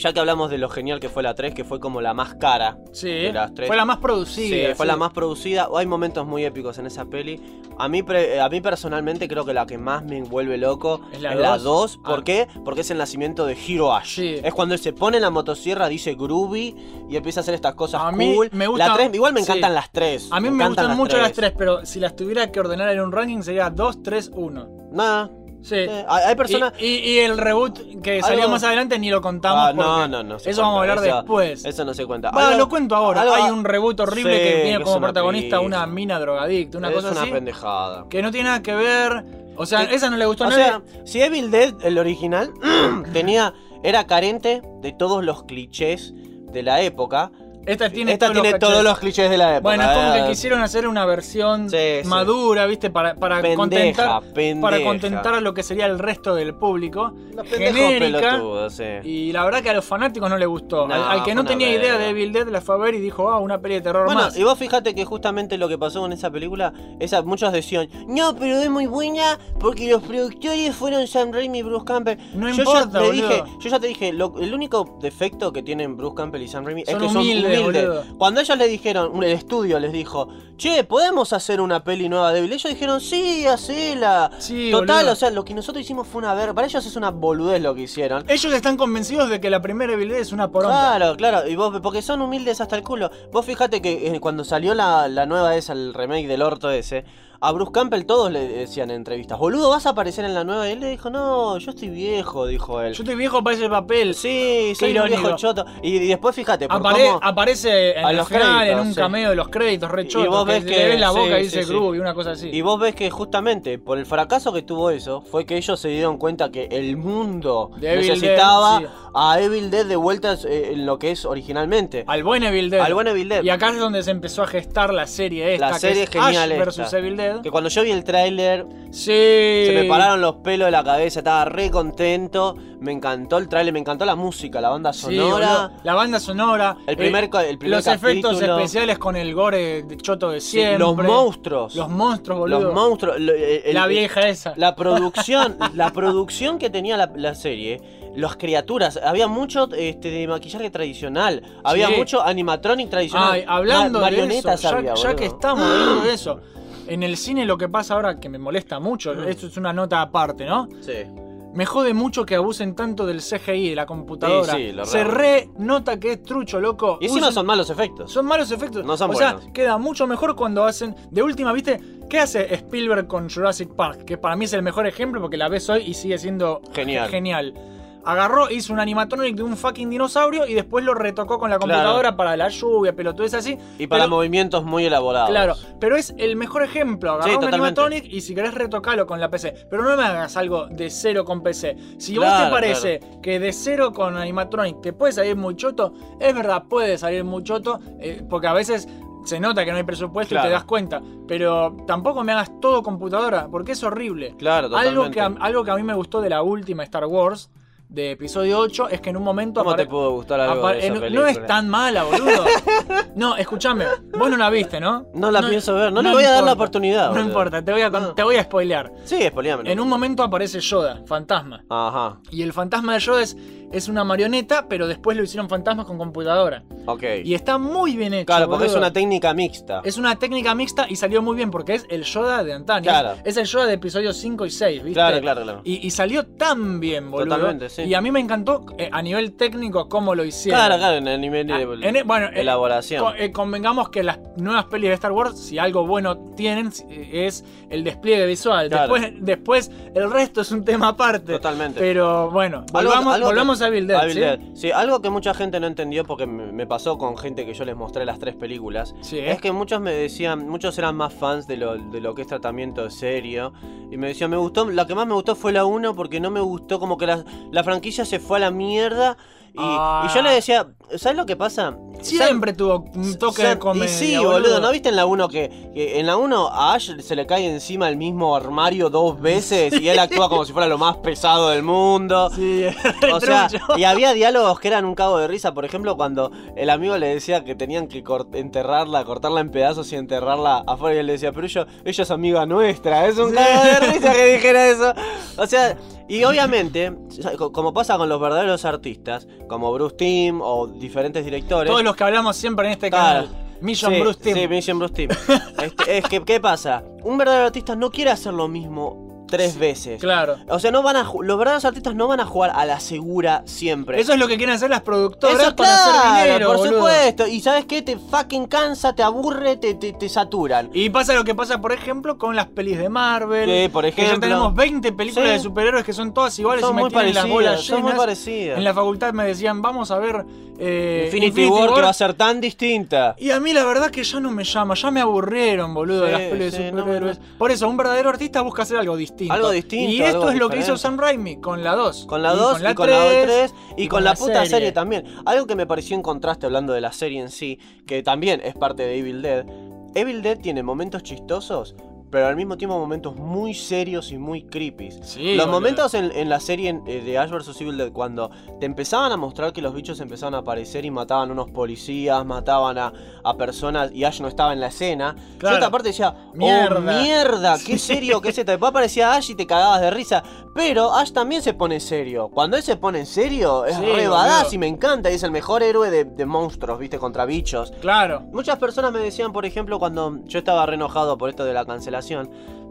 [SPEAKER 2] Ya que hablamos de lo genial que fue la 3, que fue como la más cara.
[SPEAKER 3] sí.
[SPEAKER 2] de las tres.
[SPEAKER 3] Fue la más
[SPEAKER 2] Sí,
[SPEAKER 3] producida.
[SPEAKER 2] fue
[SPEAKER 3] sí.
[SPEAKER 2] la más producida. Hay momentos muy épicos en esa peli. A mí, a mí personalmente creo que la que más me vuelve loco
[SPEAKER 3] ¿Es
[SPEAKER 2] es
[SPEAKER 3] la
[SPEAKER 2] la
[SPEAKER 3] dos?
[SPEAKER 2] 2. ¿Por
[SPEAKER 3] Ah.
[SPEAKER 2] qué? Porque es el nacimiento de Hiro Ash.
[SPEAKER 3] Sí.
[SPEAKER 2] Es cuando él se pone en la motosierra, dice groovy y empieza a hacer estas cosas
[SPEAKER 3] A mí
[SPEAKER 2] cool.
[SPEAKER 3] me gusta-
[SPEAKER 2] la 3, igual me
[SPEAKER 3] sí.
[SPEAKER 2] encantan las 3.
[SPEAKER 3] A mí me, gustan mucho las tres, pero si las tuviera que ordenar en un ranking sería 2, 3, 1.
[SPEAKER 2] Nada.
[SPEAKER 3] Sí.
[SPEAKER 2] hay, personas.
[SPEAKER 3] Y, y- y el reboot que salió
[SPEAKER 2] Algo-
[SPEAKER 3] más adelante ni lo contamos.
[SPEAKER 2] Ah, no, no, no.
[SPEAKER 3] Eso vamos a hablar
[SPEAKER 2] eso-
[SPEAKER 3] después.
[SPEAKER 2] Eso no se cuenta.
[SPEAKER 3] Va,
[SPEAKER 2] Algo-
[SPEAKER 3] lo cuento ahora.
[SPEAKER 2] algo-
[SPEAKER 3] Hay un reboot horrible
[SPEAKER 2] Sí,
[SPEAKER 3] que tiene como
[SPEAKER 2] una
[SPEAKER 3] protagonista
[SPEAKER 2] pija.
[SPEAKER 3] una mina drogadicta, una
[SPEAKER 2] es
[SPEAKER 3] cosa
[SPEAKER 2] una
[SPEAKER 3] así.
[SPEAKER 2] pendejada.
[SPEAKER 3] Que no tiene nada que ver. O sea,
[SPEAKER 2] Que-
[SPEAKER 3] esa no le gustó a
[SPEAKER 2] O sea, si Evil Dead, el original, tenía. era carente de todos los clichés de la época.
[SPEAKER 3] Esta tiene,
[SPEAKER 2] Esta
[SPEAKER 3] todos, los
[SPEAKER 2] todos clichés de la época.
[SPEAKER 3] Bueno, es como
[SPEAKER 2] eh.
[SPEAKER 3] que quisieron hacer una versión
[SPEAKER 2] Sí, sí.
[SPEAKER 3] madura, ¿viste? Para, para,
[SPEAKER 2] Pendeja,
[SPEAKER 3] contentar,
[SPEAKER 2] pendeja.
[SPEAKER 3] para contentar a lo que sería el resto del público.
[SPEAKER 2] Pendejos
[SPEAKER 3] genérica.
[SPEAKER 2] sí.
[SPEAKER 3] Y la verdad que a los fanáticos no les gustó.
[SPEAKER 2] No,
[SPEAKER 3] al, al que no
[SPEAKER 2] una
[SPEAKER 3] tenía idea de Evil Dead la fue a ver y dijo, ah, una peli de terror
[SPEAKER 2] Bueno,
[SPEAKER 3] más.
[SPEAKER 2] y vos fíjate que justamente lo que pasó con esa película, esa, muchos decían, no, pero es muy buena porque los productores fueron Sam Raimi y Bruce Campbell.
[SPEAKER 3] No
[SPEAKER 2] yo
[SPEAKER 3] importa,
[SPEAKER 2] ya te
[SPEAKER 3] boludo.
[SPEAKER 2] dije, yo ya te dije, lo- el único defecto que tienen Bruce Campbell y Sam Raimi
[SPEAKER 3] Son
[SPEAKER 2] es que son
[SPEAKER 3] boludo.
[SPEAKER 2] Cuando ellos le dijeron, el estudio les dijo, che, ¿podemos hacer una peli nueva de Evil? Ellos dijeron, sí, hacela.
[SPEAKER 3] Sí,
[SPEAKER 2] Total,
[SPEAKER 3] boludo.
[SPEAKER 2] o sea, lo que nosotros hicimos fue una verga. Para ellos es una boludez lo que hicieron.
[SPEAKER 3] Ellos están convencidos de que la primera Evil es una poronga.
[SPEAKER 2] Claro, claro, y vos, porque son humildes hasta el culo. Vos fijate que eh, cuando salió la, la nueva esa, el remake del orto ese, a Bruce Campbell todos le decían en entrevistas, boludo, ¿vas a aparecer en la nueva? Y él le dijo, no, yo estoy viejo, dijo él.
[SPEAKER 3] Yo estoy viejo para ese papel.
[SPEAKER 2] Sí, soy un viejo choto. Y, y después fíjate, por
[SPEAKER 3] Apare-
[SPEAKER 2] cómo-
[SPEAKER 3] Aparece en
[SPEAKER 2] A
[SPEAKER 3] el
[SPEAKER 2] los
[SPEAKER 3] final, en
[SPEAKER 2] créditos,
[SPEAKER 3] un
[SPEAKER 2] sí.
[SPEAKER 3] cameo de los créditos, re choto,
[SPEAKER 2] vos
[SPEAKER 3] que
[SPEAKER 2] ves
[SPEAKER 3] le
[SPEAKER 2] que-
[SPEAKER 3] ves la boca
[SPEAKER 2] sí,
[SPEAKER 3] y dice
[SPEAKER 2] sí.
[SPEAKER 3] Groove y una cosa así.
[SPEAKER 2] Y vos ves que justamente por el fracaso que tuvo eso, fue que ellos se dieron cuenta que el mundo
[SPEAKER 3] De Evil
[SPEAKER 2] necesitaba
[SPEAKER 3] Dead, sí.
[SPEAKER 2] a Evil Dead de vuelta eh, en lo que es originalmente.
[SPEAKER 3] Al buen Evil Dead.
[SPEAKER 2] Al buen Evil Dead.
[SPEAKER 3] Y acá es donde se empezó a gestar la serie esta.
[SPEAKER 2] La
[SPEAKER 3] que
[SPEAKER 2] serie
[SPEAKER 3] es
[SPEAKER 2] genial
[SPEAKER 3] Ash versus
[SPEAKER 2] esta.
[SPEAKER 3] Evil Dead.
[SPEAKER 2] Que cuando yo vi el tráiler
[SPEAKER 3] Sí.
[SPEAKER 2] Se me pararon los pelos de la cabeza, estaba re contento. Me encantó el trailer, me encantó la música, la banda sonora.
[SPEAKER 3] la banda sonora.
[SPEAKER 2] El primer
[SPEAKER 3] eh,
[SPEAKER 2] ca- el primer
[SPEAKER 3] Los efectos especiales con el gore de choto de siempre.
[SPEAKER 2] los monstruos.
[SPEAKER 3] Los monstruos, boludo.
[SPEAKER 2] Los monstruos. lo- eh, el-
[SPEAKER 3] la vieja esa.
[SPEAKER 2] La producción, la producción que tenía la, la serie, las criaturas, había mucho este, de maquillaje tradicional, había
[SPEAKER 3] Sí.
[SPEAKER 2] mucho animatronic tradicional.
[SPEAKER 3] Ay, hablando
[SPEAKER 2] Ma-
[SPEAKER 3] de
[SPEAKER 2] marionetas
[SPEAKER 3] eso, ya,
[SPEAKER 2] había,
[SPEAKER 3] ya que estamos hablando de eso. En el cine lo que pasa ahora, que me molesta mucho,
[SPEAKER 2] Mm.
[SPEAKER 3] esto es una nota aparte, ¿no?
[SPEAKER 2] Sí.
[SPEAKER 3] Me jode mucho que abusen tanto del CGI, de la computadora.
[SPEAKER 2] Sí, sí, lo
[SPEAKER 3] Se
[SPEAKER 2] re-
[SPEAKER 3] nota que es trucho, loco.
[SPEAKER 2] Y encima
[SPEAKER 3] Usen-
[SPEAKER 2] son malos efectos.
[SPEAKER 3] Son malos efectos.
[SPEAKER 2] No son
[SPEAKER 3] o sea, queda mucho mejor cuando hacen. De última, ¿viste? ¿Qué hace Spielberg con Jurassic Park? Que para mí es el mejor ejemplo porque la ves hoy y sigue siendo
[SPEAKER 2] Genial.
[SPEAKER 3] genial. Agarró, hizo un animatronic de un fucking dinosaurio y después lo retocó con la
[SPEAKER 2] Claro.
[SPEAKER 3] computadora para la lluvia, pelotudes así.
[SPEAKER 2] y para
[SPEAKER 3] Pero-
[SPEAKER 2] movimientos muy elaborados.
[SPEAKER 3] Claro, pero es el mejor ejemplo. Agarrar
[SPEAKER 2] Sí,
[SPEAKER 3] un
[SPEAKER 2] totalmente.
[SPEAKER 3] animatronic y si querés retocarlo con la PC. Pero no me hagas algo de cero con PC. Si vos
[SPEAKER 2] Claro,
[SPEAKER 3] te parece que de cero con animatronic te puede salir muy choto, es verdad, puede salir muy choto, eh, porque a veces se nota que no hay presupuesto y te das cuenta. Pero tampoco me hagas todo computadora, porque es horrible.
[SPEAKER 2] Claro,
[SPEAKER 3] algo
[SPEAKER 2] totalmente.
[SPEAKER 3] que, a, algo que a mí me gustó de la última Star Wars, de episodio 8, es que en un momento...
[SPEAKER 2] ¿Cómo te pudo gustar algo de esa
[SPEAKER 3] no es tan mala, boludo. No, escúchame, vos no la viste, ¿no?
[SPEAKER 2] No la pienso ver, no le voy a dar la oportunidad,
[SPEAKER 3] No
[SPEAKER 2] boludo.
[SPEAKER 3] importa, te voy a, te voy a spoilear.
[SPEAKER 2] Sí, spoileame.
[SPEAKER 3] En un momento aparece Yoda, fantasma.
[SPEAKER 2] Ajá,
[SPEAKER 3] Y el fantasma de Yoda es, es una marioneta, pero después lo hicieron fantasmas con computadora.
[SPEAKER 2] ok.
[SPEAKER 3] Y está muy bien hecho.
[SPEAKER 2] claro, porque es una técnica mixta.
[SPEAKER 3] Es una técnica mixta y salió muy bien porque es el Yoda de antaño.
[SPEAKER 2] Claro.
[SPEAKER 3] Es el Yoda de episodios 5 y 6, ¿viste?
[SPEAKER 2] Claro, claro, claro.
[SPEAKER 3] Y, y salió tan bien, boludo.
[SPEAKER 2] Totalmente, sí.
[SPEAKER 3] Y a mí me encantó eh, a nivel técnico cómo lo hicieron.
[SPEAKER 2] Claro, claro, en el nivel de
[SPEAKER 3] Ah, en el- bueno, eh,
[SPEAKER 2] elaboración.
[SPEAKER 3] eh, convengamos que las nuevas pelis de Star Wars, si algo bueno tienen, es el despliegue visual.
[SPEAKER 2] Claro.
[SPEAKER 3] Después, después, el resto es un tema aparte.
[SPEAKER 2] Totalmente.
[SPEAKER 3] Pero bueno,
[SPEAKER 2] Algo-
[SPEAKER 3] volvamos,
[SPEAKER 2] algo
[SPEAKER 3] volvamos Evil Dead.
[SPEAKER 2] Evil
[SPEAKER 3] ¿sí?
[SPEAKER 2] Dead. Sí, algo que mucha gente no entendió porque me, pasó con gente que yo les mostré las tres películas.
[SPEAKER 3] Sí.
[SPEAKER 2] Es que muchos me decían, muchos eran más fans de lo, de lo que es tratamiento serio. Y me decían, me gustó, la que más me gustó fue la 1 porque no me gustó como que la, la franquicia se fue a la mierda. Y,
[SPEAKER 3] Ah.
[SPEAKER 2] y yo le decía, ¿sabes lo que pasa?
[SPEAKER 3] Siempre tuvo un toque de comedia.
[SPEAKER 2] Y sí, boludo, ¿no viste en la 1 que, que en la 1 a Ash se le cae encima el mismo armario dos veces y él actúa como si fuera lo más pesado del mundo?
[SPEAKER 3] Sí,
[SPEAKER 2] O sea, y había diálogos que eran un cago de risa. Por ejemplo, cuando el amigo le decía que tenían que enterrarla, cortarla en pedazos y enterrarla afuera. Y él le decía, pero ella, ella es amiga nuestra. Es un
[SPEAKER 3] Sí.
[SPEAKER 2] cago de risa que dijera eso. O sea, y obviamente, co- como pasa con los verdaderos artistas, como Bruce Timm o diferentes directores.
[SPEAKER 3] Todos los que hablamos siempre en este
[SPEAKER 2] Claro.
[SPEAKER 3] canal. Mission
[SPEAKER 2] sí,
[SPEAKER 3] Bruce Team.
[SPEAKER 2] Sí, Mission Bruce Team. Este, es que, ¿qué pasa? Un verdadero artista no quiere hacer lo mismo tres veces.
[SPEAKER 3] Claro.
[SPEAKER 2] O sea, no van a los verdaderos artistas no van a jugar a la segura siempre.
[SPEAKER 3] Eso es lo que quieren hacer las productoras
[SPEAKER 2] Eso,
[SPEAKER 3] para
[SPEAKER 2] claro,
[SPEAKER 3] hacer dinero,
[SPEAKER 2] por
[SPEAKER 3] boludo.
[SPEAKER 2] supuesto. Y sabes qué, te fucking cansa, te aburre, te, te, te saturan.
[SPEAKER 3] Y pasa lo que pasa, por ejemplo, con las pelis de Marvel.
[SPEAKER 2] Sí, por
[SPEAKER 3] Que ya
[SPEAKER 2] ejemplo.
[SPEAKER 3] tenemos 20 películas
[SPEAKER 2] Sí.
[SPEAKER 3] de superhéroes que son todas iguales
[SPEAKER 2] Son
[SPEAKER 3] y me
[SPEAKER 2] muy
[SPEAKER 3] tienen las
[SPEAKER 2] parecidas,
[SPEAKER 3] bolas
[SPEAKER 2] son muy parecidas.
[SPEAKER 3] En la facultad me decían, vamos a ver eh,
[SPEAKER 2] Infinity, War, que va a ser tan distinta.
[SPEAKER 3] Y a mí la verdad que ya no me llama, ya me aburrieron, boludo,
[SPEAKER 2] Sí,
[SPEAKER 3] las pelis
[SPEAKER 2] sí,
[SPEAKER 3] de
[SPEAKER 2] no,
[SPEAKER 3] superhéroes.
[SPEAKER 2] no.
[SPEAKER 3] Por eso, un verdadero artista busca hacer algo distinto. Distinto.
[SPEAKER 2] Algo distinto,
[SPEAKER 3] Y esto es lo que hizo. Sam Raimi con la 2.
[SPEAKER 2] Con la 2 y, con la 3 y, con, la, puta serie.
[SPEAKER 3] serie
[SPEAKER 2] también. Algo que me pareció en contraste hablando de la serie en sí, que también es parte de Evil Dead. Evil Dead tiene momentos chistosos, pero al mismo tiempo momentos muy serios y muy creepy.
[SPEAKER 3] Sí,
[SPEAKER 2] Los momentos en, en la serie eh, de Ash vs Evil Dead, cuando te empezaban a mostrar que los bichos empezaban a aparecer y mataban a unos policías, mataban a, a personas y Ash no estaba en la escena.
[SPEAKER 3] Claro.
[SPEAKER 2] Yo esta parte decía,
[SPEAKER 3] Mierda.
[SPEAKER 2] oh mierda, qué
[SPEAKER 3] Sí.
[SPEAKER 2] serio que es esto. Después aparecía Ash y te cagabas de risa. Pero Ash también se pone serio. Cuando él se pone en serio, es
[SPEAKER 3] Sí,
[SPEAKER 2] re
[SPEAKER 3] boludo.
[SPEAKER 2] badass y me encanta. Y es el mejor héroe de, de monstruos, viste, contra bichos.
[SPEAKER 3] Claro.
[SPEAKER 2] Muchas personas me decían, por ejemplo, cuando yo estaba re enojado por esto de la cancelación,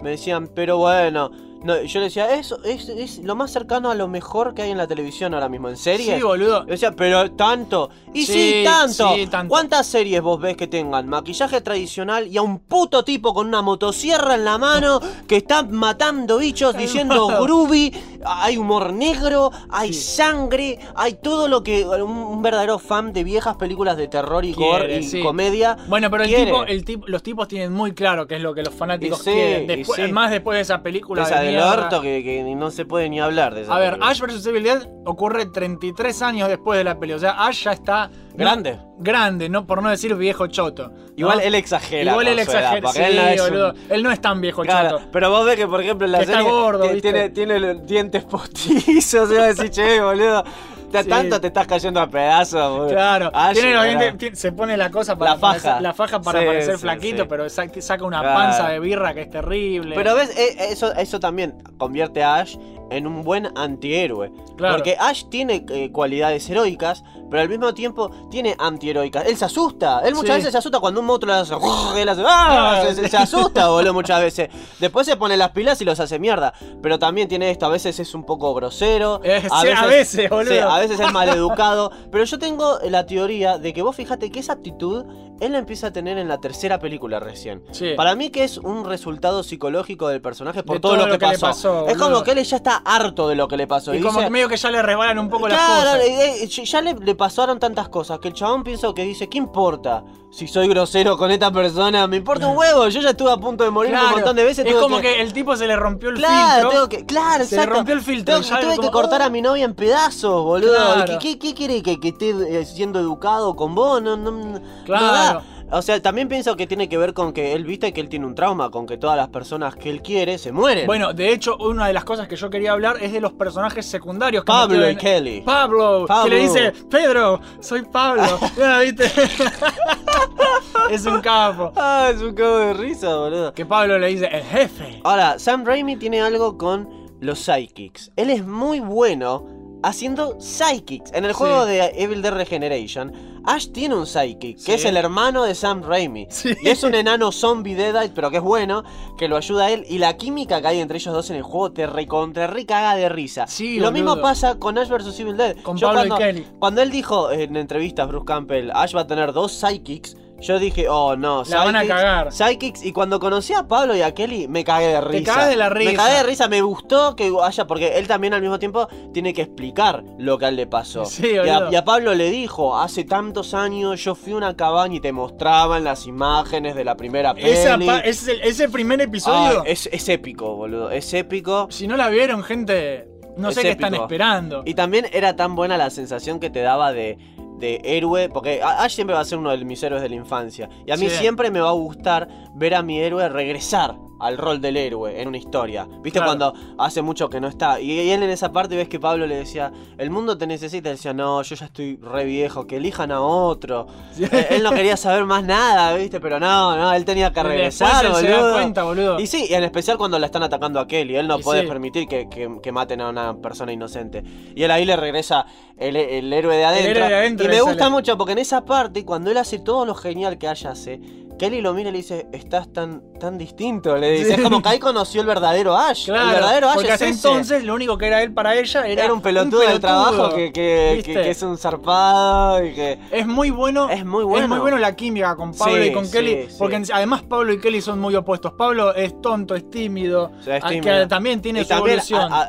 [SPEAKER 2] me decían, pero bueno, no, yo le decía, eso es, es lo más cercano a lo mejor que hay en la televisión ahora mismo, en series.
[SPEAKER 3] Sí, boludo.
[SPEAKER 2] Yo decía, pero tanto. Y sí,
[SPEAKER 3] Sí,
[SPEAKER 2] tanto.
[SPEAKER 3] sí, tanto.
[SPEAKER 2] ¿Cuántas series vos ves que tengan maquillaje tradicional y a un puto tipo con una motosierra en la mano que está matando bichos diciendo groovy? Hay humor negro, hay
[SPEAKER 3] Sí.
[SPEAKER 2] sangre, hay todo lo que un, un verdadero fan de viejas películas de terror y gore
[SPEAKER 3] Quiere,
[SPEAKER 2] y
[SPEAKER 3] sí.
[SPEAKER 2] comedia.
[SPEAKER 3] Bueno, pero el tipo, el tipo, los tipos tienen muy claro qué es lo que los fanáticos
[SPEAKER 2] Y
[SPEAKER 3] quieren.
[SPEAKER 2] y
[SPEAKER 3] Después. Más después de esa película
[SPEAKER 2] esa
[SPEAKER 3] de
[SPEAKER 2] del
[SPEAKER 3] mierda.
[SPEAKER 2] orto que, que no se puede ni hablar de esa
[SPEAKER 3] A ver,
[SPEAKER 2] película.
[SPEAKER 3] Ash vs Evil Dead ocurre 33 años después de la peli. O sea, Ash ya está. no-
[SPEAKER 2] Grande.
[SPEAKER 3] grande, no, por no decir viejo choto. ¿no?
[SPEAKER 2] Igual él exagera.
[SPEAKER 3] Igual él exagera. Sí,
[SPEAKER 2] él no es un-
[SPEAKER 3] boludo. Él no es tan viejo
[SPEAKER 2] Claro,
[SPEAKER 3] choto.
[SPEAKER 2] pero vos ves que, por ejemplo, en la
[SPEAKER 3] Que está
[SPEAKER 2] serie
[SPEAKER 3] gordo,
[SPEAKER 2] ti-
[SPEAKER 3] ¿viste?
[SPEAKER 2] tiene, tiene los dientes postizos. Se va a decir, che, boludo. Te-
[SPEAKER 3] Sí.
[SPEAKER 2] Tanto te estás cayendo a pedazos, boludo.
[SPEAKER 3] Claro,
[SPEAKER 2] Ash,
[SPEAKER 3] tiene los dientes- se pone la cosa para
[SPEAKER 2] La faja.
[SPEAKER 3] parecer- la faja para
[SPEAKER 2] Sí,
[SPEAKER 3] parecer
[SPEAKER 2] sí,
[SPEAKER 3] flaquito, pero sa- saca una
[SPEAKER 2] Claro.
[SPEAKER 3] panza de birra que es terrible.
[SPEAKER 2] Pero ves, Eh, eso, eso también convierte a Ash en un buen antihéroe.
[SPEAKER 3] Claro.
[SPEAKER 2] Porque Ash tiene eh, cualidades heroicas, pero al mismo tiempo tiene antiheroicas. Él se asusta. Él muchas
[SPEAKER 3] Sí.
[SPEAKER 2] veces se asusta cuando un monstruo le hace. Él hace ¡ah! se, asusta, boludo, muchas veces. Después se pone las pilas y los hace mierda. Pero también tiene esto. A veces es un poco grosero.
[SPEAKER 3] Eh, sí, a veces, boludo.
[SPEAKER 2] sí, a veces es maleducado. pero yo tengo la teoría de que vos fíjate que esa actitud él la empieza a tener en la tercera película recién. Para mí que es un resultado psicológico del personaje por
[SPEAKER 3] De
[SPEAKER 2] todo,
[SPEAKER 3] todo
[SPEAKER 2] lo que,
[SPEAKER 3] lo que
[SPEAKER 2] pasó.
[SPEAKER 3] pasó,
[SPEAKER 2] Es como
[SPEAKER 3] boludo.
[SPEAKER 2] que él ya está harto de lo que le pasó.
[SPEAKER 3] y como
[SPEAKER 2] dice,
[SPEAKER 3] que medio que ya le resbalan un poco las
[SPEAKER 2] Claro,
[SPEAKER 3] cosas.
[SPEAKER 2] eh, ya le, le pasaron tantas cosas que el chabón piensa que dice, ¿qué importa? Si soy grosero con esta persona, me importa un huevo. Yo ya estuve a punto de morir un
[SPEAKER 3] Claro,
[SPEAKER 2] montón de veces.
[SPEAKER 3] Es como que... el tipo se le rompió el
[SPEAKER 2] Claro,
[SPEAKER 3] filtro.
[SPEAKER 2] tengo que, claro,
[SPEAKER 3] Se le
[SPEAKER 2] exacto.
[SPEAKER 3] rompió el filtro,
[SPEAKER 2] Tengo- tuve
[SPEAKER 3] como,
[SPEAKER 2] que cortar
[SPEAKER 3] oh.
[SPEAKER 2] a mi novia en pedazos, boludo.
[SPEAKER 3] Claro.
[SPEAKER 2] ¿Qué, qué, qué quiere que, que esté eh, siendo educado con vos? No, no, no
[SPEAKER 3] Claro.
[SPEAKER 2] da. O sea, también pienso que tiene que ver con que él viste que él tiene un trauma, con que todas las personas que él quiere se mueren.
[SPEAKER 3] Bueno, de hecho, una de las cosas que yo quería hablar es de los personajes secundarios. Que
[SPEAKER 2] Pablo y Kelly.
[SPEAKER 3] Pablo,
[SPEAKER 2] Pablo.
[SPEAKER 3] que le dice, Pedro, soy Pablo. Ya, ¿viste? es un capo.
[SPEAKER 2] Ah, es un cago de risa, boludo.
[SPEAKER 3] Que Pablo le dice, el jefe.
[SPEAKER 2] Ahora, Sam Raimi tiene algo con los psychics. Él es muy bueno haciendo psychics. En el
[SPEAKER 3] Sí.
[SPEAKER 2] juego de Evil Dead Regeneration, Ash tiene un psychic, que
[SPEAKER 3] Sí.
[SPEAKER 2] es el hermano de Sam Raimi.
[SPEAKER 3] Sí.
[SPEAKER 2] Y es un enano zombie Deadite, pero que es bueno, que lo ayuda a él. Y la química que hay entre ellos dos en el juego te recontra recaga de risa. Lo mismo pasa con Ash vs Evil Dead.
[SPEAKER 3] Con
[SPEAKER 2] Yo
[SPEAKER 3] Pablo y
[SPEAKER 2] cuando,
[SPEAKER 3] Kelly.
[SPEAKER 2] Cuando él dijo en entrevistas, Bruce Campbell, Ash va a tener dos psychics. Yo dije, oh no,
[SPEAKER 3] La van a cagar.
[SPEAKER 2] Psychics, y cuando conocí a Pablo y a Kelly, me cagué de risa.
[SPEAKER 3] cagás de la risa.
[SPEAKER 2] Me cagué de risa, me gustó que haya, porque él también al mismo tiempo tiene que explicar lo que a él le pasó.
[SPEAKER 3] Sí,
[SPEAKER 2] y, a, y a Pablo le dijo, hace tantos años yo fui a una cabaña y te mostraban las imágenes de la primera peli.
[SPEAKER 3] Esa pa- ese, ese primer episodio,
[SPEAKER 2] Ay, es, es épico, boludo, es épico.
[SPEAKER 3] si no la vieron, gente, no
[SPEAKER 2] Es
[SPEAKER 3] sé qué están esperando.
[SPEAKER 2] Y también era tan buena la sensación que te daba de, de héroe, porque Ash siempre va a ser uno de mis héroes de la infancia. Y a mí
[SPEAKER 3] Sí.
[SPEAKER 2] siempre me va a gustar ver a mi héroe regresar al rol del héroe en una historia. ¿Viste
[SPEAKER 3] Claro.
[SPEAKER 2] cuando hace mucho que no está? Y, y él en esa parte ves que Pablo le decía, el mundo te necesita. Él decía, no, yo ya estoy re viejo, que elijan a otro.
[SPEAKER 3] Sí.
[SPEAKER 2] Eh, él no quería saber más nada, ¿viste? Pero no, no, él tenía que regresar,
[SPEAKER 3] se da
[SPEAKER 2] boludo.
[SPEAKER 3] cuenta, boludo.
[SPEAKER 2] Y sí, y en especial cuando la están atacando a Kelly. Él no
[SPEAKER 3] Y
[SPEAKER 2] puede
[SPEAKER 3] sí.
[SPEAKER 2] permitir que, que- que maten a una persona inocente. Y él ahí le regresa el, el héroe de adentro.
[SPEAKER 3] héroe de adentro
[SPEAKER 2] y me gusta
[SPEAKER 3] sale.
[SPEAKER 2] mucho porque en esa parte, cuando él hace todo lo genial que ella hace, Kelly lo mira y le dice, estás tan, tan distinto. Le dice,
[SPEAKER 3] Sí.
[SPEAKER 2] es como que ahí conoció el verdadero Ash.
[SPEAKER 3] Claro,
[SPEAKER 2] el verdadero Ash
[SPEAKER 3] porque
[SPEAKER 2] es
[SPEAKER 3] hasta
[SPEAKER 2] ese.
[SPEAKER 3] entonces lo único que era él para ella era,
[SPEAKER 2] Era un pelotudo, de trabajo que, que-
[SPEAKER 3] ¿viste?
[SPEAKER 2] que- que es un zarpado y que...
[SPEAKER 3] Es muy bueno.
[SPEAKER 2] Es muy bueno.
[SPEAKER 3] Es muy bueno la química con Pablo
[SPEAKER 2] Sí,
[SPEAKER 3] y con
[SPEAKER 2] sí,
[SPEAKER 3] Kelly. Porque además Pablo y Kelly son muy opuestos. Pablo es tonto, es tímido.
[SPEAKER 2] O sea, es tímido.
[SPEAKER 3] Que también tiene
[SPEAKER 2] y
[SPEAKER 3] su
[SPEAKER 2] también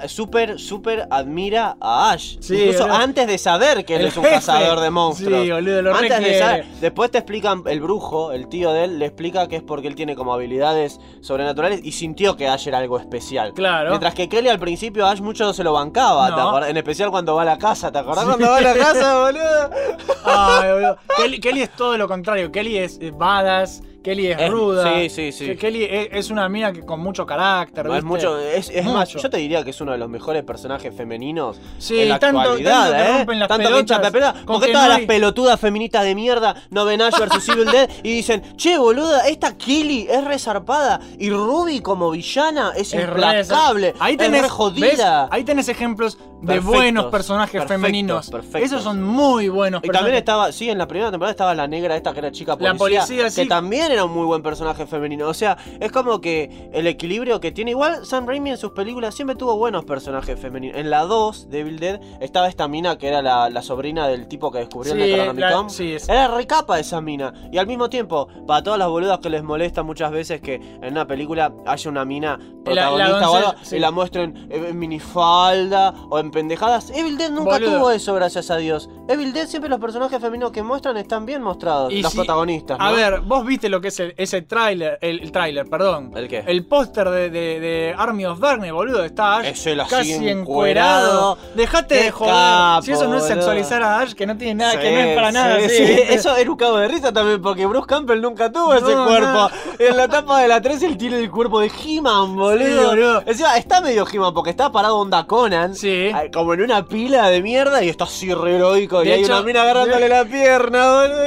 [SPEAKER 2] súper, súper admira a Ash. Incluso antes de saber que él es un
[SPEAKER 3] jefe.
[SPEAKER 2] cazador de monstruos.
[SPEAKER 3] Sí, boludo, lo
[SPEAKER 2] antes de saber. Después te explican el brujo, el tío de de él le explica que es porque él tiene como habilidades sobrenaturales y sintió que Ash era algo especial.
[SPEAKER 3] Claro.
[SPEAKER 2] Mientras que Kelly al principio Ash mucho no se lo bancaba, ¿te
[SPEAKER 3] No.
[SPEAKER 2] acordás? En especial cuando va a la casa, ¿te acordás cuando va a la casa, boludo?
[SPEAKER 3] Ay, boludo. Kelly, Kelly es todo lo contrario. Kelly es eh, badass. Kelly es,
[SPEAKER 2] Es-
[SPEAKER 3] ruda.
[SPEAKER 2] sí, sí, sí.
[SPEAKER 3] Kelly es, es una mina que con mucho carácter.
[SPEAKER 2] Es mucho, es, es más, yo te diría que es uno de los mejores personajes femeninos
[SPEAKER 3] Sí,
[SPEAKER 2] en la
[SPEAKER 3] tanto-
[SPEAKER 2] actualidad,
[SPEAKER 3] tanto que
[SPEAKER 2] ¿eh?
[SPEAKER 3] rompen las
[SPEAKER 2] tanto que
[SPEAKER 3] pelotas,
[SPEAKER 2] hinchan la pelota,
[SPEAKER 3] con
[SPEAKER 2] porque
[SPEAKER 3] que
[SPEAKER 2] todas
[SPEAKER 3] no
[SPEAKER 2] las pelotudas feministas de mierda no ven Ash vs Evil Dead y dicen, che boluda, esta Kelly es resarpada y Ruby como villana es,
[SPEAKER 3] Es
[SPEAKER 2] implacable,
[SPEAKER 3] Ahí
[SPEAKER 2] es
[SPEAKER 3] tenés,
[SPEAKER 2] re jodida.
[SPEAKER 3] ¿ves? Ahí tenés ejemplos de
[SPEAKER 2] Perfectos,
[SPEAKER 3] buenos personajes
[SPEAKER 2] perfectos,
[SPEAKER 3] femeninos.
[SPEAKER 2] perfectos.
[SPEAKER 3] Esos son muy buenos
[SPEAKER 2] Y también estaba, sí, en la primera temporada estaba la negra esta que era chica policía,
[SPEAKER 3] La policía,
[SPEAKER 2] que
[SPEAKER 3] sí.
[SPEAKER 2] También era un muy buen personaje femenino. O sea, es como que el equilibrio que tiene. Igual Sam Raimi en sus películas siempre tuvo buenos personajes femeninos. En la 2 de Evil Dead estaba esta mina que era la, la sobrina del tipo que descubrió
[SPEAKER 3] Sí,
[SPEAKER 2] el Necronomicon.
[SPEAKER 3] la- sí, es-
[SPEAKER 2] Era recapa esa mina. Y al mismo tiempo, para todas las boludas que les molesta muchas veces que en una película haya una mina protagonista o
[SPEAKER 3] doncella,
[SPEAKER 2] algo
[SPEAKER 3] sí.
[SPEAKER 2] y la muestren en minifalda o en pendejadas. Evil Dead nunca
[SPEAKER 3] Boludo.
[SPEAKER 2] tuvo eso, gracias a Dios. Evil Dead siempre los personajes femeninos que muestran están bien mostrados,
[SPEAKER 3] Y
[SPEAKER 2] los
[SPEAKER 3] si-
[SPEAKER 2] protagonistas.
[SPEAKER 3] A ver, vos viste lo que es el- ese tráiler, el, el tráiler, perdón.
[SPEAKER 2] ¿El qué?
[SPEAKER 3] El póster de, de- de Army of Darkness, boludo, está Ash
[SPEAKER 2] Es él así
[SPEAKER 3] casi
[SPEAKER 2] encuerado.
[SPEAKER 3] encuerado. Dejate
[SPEAKER 2] Qué
[SPEAKER 3] de joder.
[SPEAKER 2] capo,
[SPEAKER 3] si eso no es sexualizar a Ash, que no tiene nada, que no es para nada.
[SPEAKER 2] sí. Eso era un cabo de risa también, porque Bruce Campbell nunca tuvo ese cuerpo.
[SPEAKER 3] no.
[SPEAKER 2] En la tapa de la 3 él tiene el cuerpo de He-Man, boludo.
[SPEAKER 3] boludo.
[SPEAKER 2] Encima, está medio He-Man porque está parado onda Conan.
[SPEAKER 3] Sí.
[SPEAKER 2] ay, Como en una pila de mierda y está así re heroico. y hay una mina agarrándole la pierna, boludo.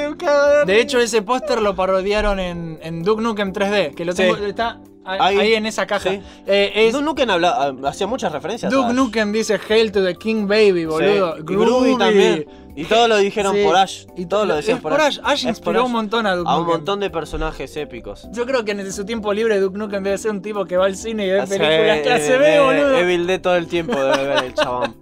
[SPEAKER 2] de
[SPEAKER 3] De hecho, ese póster lo parodiaron en, en Duke Nukem 3D, que lo tengo,
[SPEAKER 2] Sí.
[SPEAKER 3] está ahí, en esa caja.
[SPEAKER 2] Sí.
[SPEAKER 3] Eh, es,
[SPEAKER 2] Duke Nukem habla- ah, hacía muchas referencias.
[SPEAKER 3] Duke. Nukem dice Hail to the King Baby, boludo.
[SPEAKER 2] Sí. Y Groovy también. Y todos lo dijeron por Ash.
[SPEAKER 3] Y
[SPEAKER 2] todos lo decían
[SPEAKER 3] es
[SPEAKER 2] por Ash.
[SPEAKER 3] Ash. Ash inspiró un montón a Duke
[SPEAKER 2] A un
[SPEAKER 3] Nukem.
[SPEAKER 2] montón de personajes épicos.
[SPEAKER 3] Yo creo que en su tiempo libre Duke Nukem debe ser un tipo que va al cine y ve películas clase B, boludo.
[SPEAKER 2] Evil Dead todo el tiempo debe ver el chabón.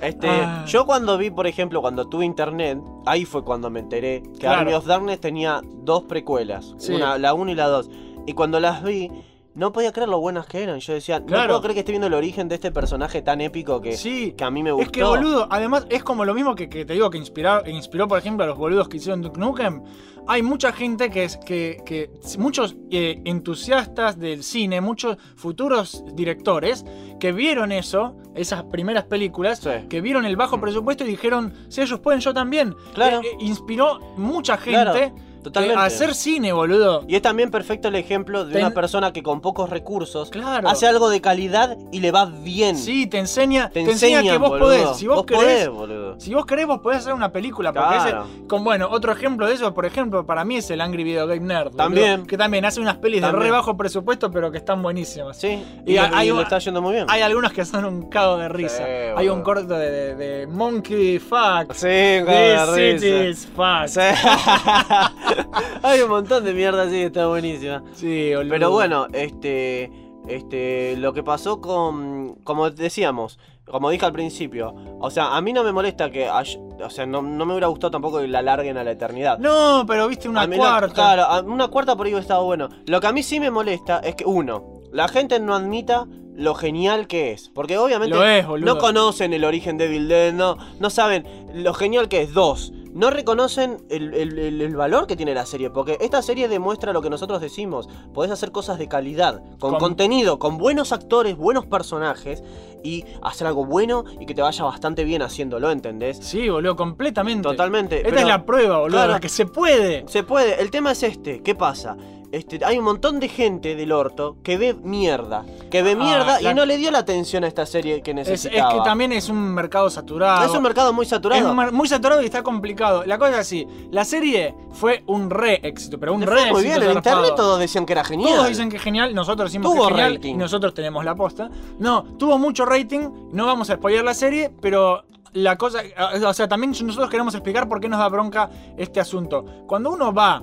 [SPEAKER 2] Este,
[SPEAKER 3] Ah.
[SPEAKER 2] yo cuando vi, por ejemplo, cuando tuve internet, ahí fue cuando me enteré que
[SPEAKER 3] Claro.
[SPEAKER 2] Army of Darkness tenía dos precuelas,
[SPEAKER 3] Sí.
[SPEAKER 2] una, la 1 y la 2. Y cuando las vi, no podía creer lo buenas que eran. Yo decía, no
[SPEAKER 3] Claro.
[SPEAKER 2] puedo creer que esté viendo el origen de este personaje tan épico que,
[SPEAKER 3] Sí.
[SPEAKER 2] que a mí me gustó.
[SPEAKER 3] Es que, boludo, además es como lo mismo que, que te digo que inspiró, inspiró, por ejemplo, a los boludos que hicieron Duke Nukem. Hay mucha gente que es que, que muchos eh, entusiastas del cine, muchos futuros directores que vieron eso, esas primeras películas,
[SPEAKER 2] Sí.
[SPEAKER 3] que vieron el bajo presupuesto y dijeron, si ellos pueden, yo también.
[SPEAKER 2] Claro.
[SPEAKER 3] Eh, eh, inspiró mucha
[SPEAKER 2] Claro,
[SPEAKER 3] gente
[SPEAKER 2] totalmente.
[SPEAKER 3] eh, hacer cine, boludo.
[SPEAKER 2] Y es también perfecto el ejemplo de
[SPEAKER 3] Ten-
[SPEAKER 2] una persona que con pocos recursos
[SPEAKER 3] Claro.
[SPEAKER 2] hace algo de calidad y le va bien.
[SPEAKER 3] Sí, te enseña,
[SPEAKER 2] te,
[SPEAKER 3] te enseña que vos
[SPEAKER 2] boludo.
[SPEAKER 3] podés. Si vos, querés,
[SPEAKER 2] podés, boludo.
[SPEAKER 3] Si vos querés, vos podés hacer una película. Porque
[SPEAKER 2] Claro.
[SPEAKER 3] ese- con, bueno, otro ejemplo de eso, por ejemplo, para mí es el Angry Video Game Nerd. boludo,
[SPEAKER 2] También.
[SPEAKER 3] que también hace unas pelis de
[SPEAKER 2] También.
[SPEAKER 3] re bajo presupuesto, pero que están buenísimas.
[SPEAKER 2] Sí,
[SPEAKER 3] Y
[SPEAKER 2] y,
[SPEAKER 3] hay-
[SPEAKER 2] y le está yendo muy bien.
[SPEAKER 3] Hay algunos que son un cago de risa.
[SPEAKER 2] Sí,
[SPEAKER 3] Hay un corto de, de- de Monkey Fuck.
[SPEAKER 2] Sí,
[SPEAKER 3] This
[SPEAKER 2] cago de
[SPEAKER 3] city
[SPEAKER 2] risa.
[SPEAKER 3] is fuck.
[SPEAKER 2] Sí. Hay un montón de mierda así, está buenísima.
[SPEAKER 3] Sí, boludo.
[SPEAKER 2] Pero bueno, este, este, lo que pasó con, como decíamos, como dije al principio, o sea, a mí no me molesta que, o sea, no, no me hubiera gustado tampoco que la larguen a la eternidad.
[SPEAKER 3] No, pero viste una cuarta.
[SPEAKER 2] claro, una cuarta por ahí hubiera estado bueno. Lo que a mí sí me molesta es que, uno, la gente no admita lo genial que es. Porque obviamente
[SPEAKER 3] Lo es,
[SPEAKER 2] no conocen el origen de Dead, no, no saben lo genial que es. Dos, no reconocen el, el- valor que tiene la serie. Porque esta serie demuestra lo que nosotros decimos. Podés hacer cosas de calidad, con
[SPEAKER 3] Con-
[SPEAKER 2] contenido, con buenos actores, buenos personajes. Y hacer algo bueno y que te vaya bastante bien haciéndolo, ¿entendés?
[SPEAKER 3] Sí, boludo, completamente.
[SPEAKER 2] Totalmente.
[SPEAKER 3] Esta
[SPEAKER 2] pero-
[SPEAKER 3] es la prueba, boludo,
[SPEAKER 2] Claro.
[SPEAKER 3] la que se puede.
[SPEAKER 2] se puede, el tema es este, ¿qué pasa? Este, hay un montón de gente del orto que ve mierda, que ve
[SPEAKER 3] Ah,
[SPEAKER 2] mierda
[SPEAKER 3] la-
[SPEAKER 2] y no le dio la atención a esta serie que
[SPEAKER 3] Es, es
[SPEAKER 2] necesitaba.
[SPEAKER 3] que también es un mercado saturado.
[SPEAKER 2] Es un mercado muy
[SPEAKER 3] Es
[SPEAKER 2] saturado.
[SPEAKER 3] mar- muy saturado y está complicado. La cosa es así, la serie fue un re éxito, pero un
[SPEAKER 2] Le
[SPEAKER 3] re
[SPEAKER 2] muy bien, en internet todos decían que era genial.
[SPEAKER 3] Todos dicen que es genial, nosotros decimos
[SPEAKER 2] Tuvo
[SPEAKER 3] que es genial
[SPEAKER 2] rating.
[SPEAKER 3] y nosotros tenemos la posta. No, tuvo mucho rating, no vamos a spoiler la serie, pero la cosa, o sea, también nosotros queremos explicar por qué nos da bronca este asunto. Cuando uno va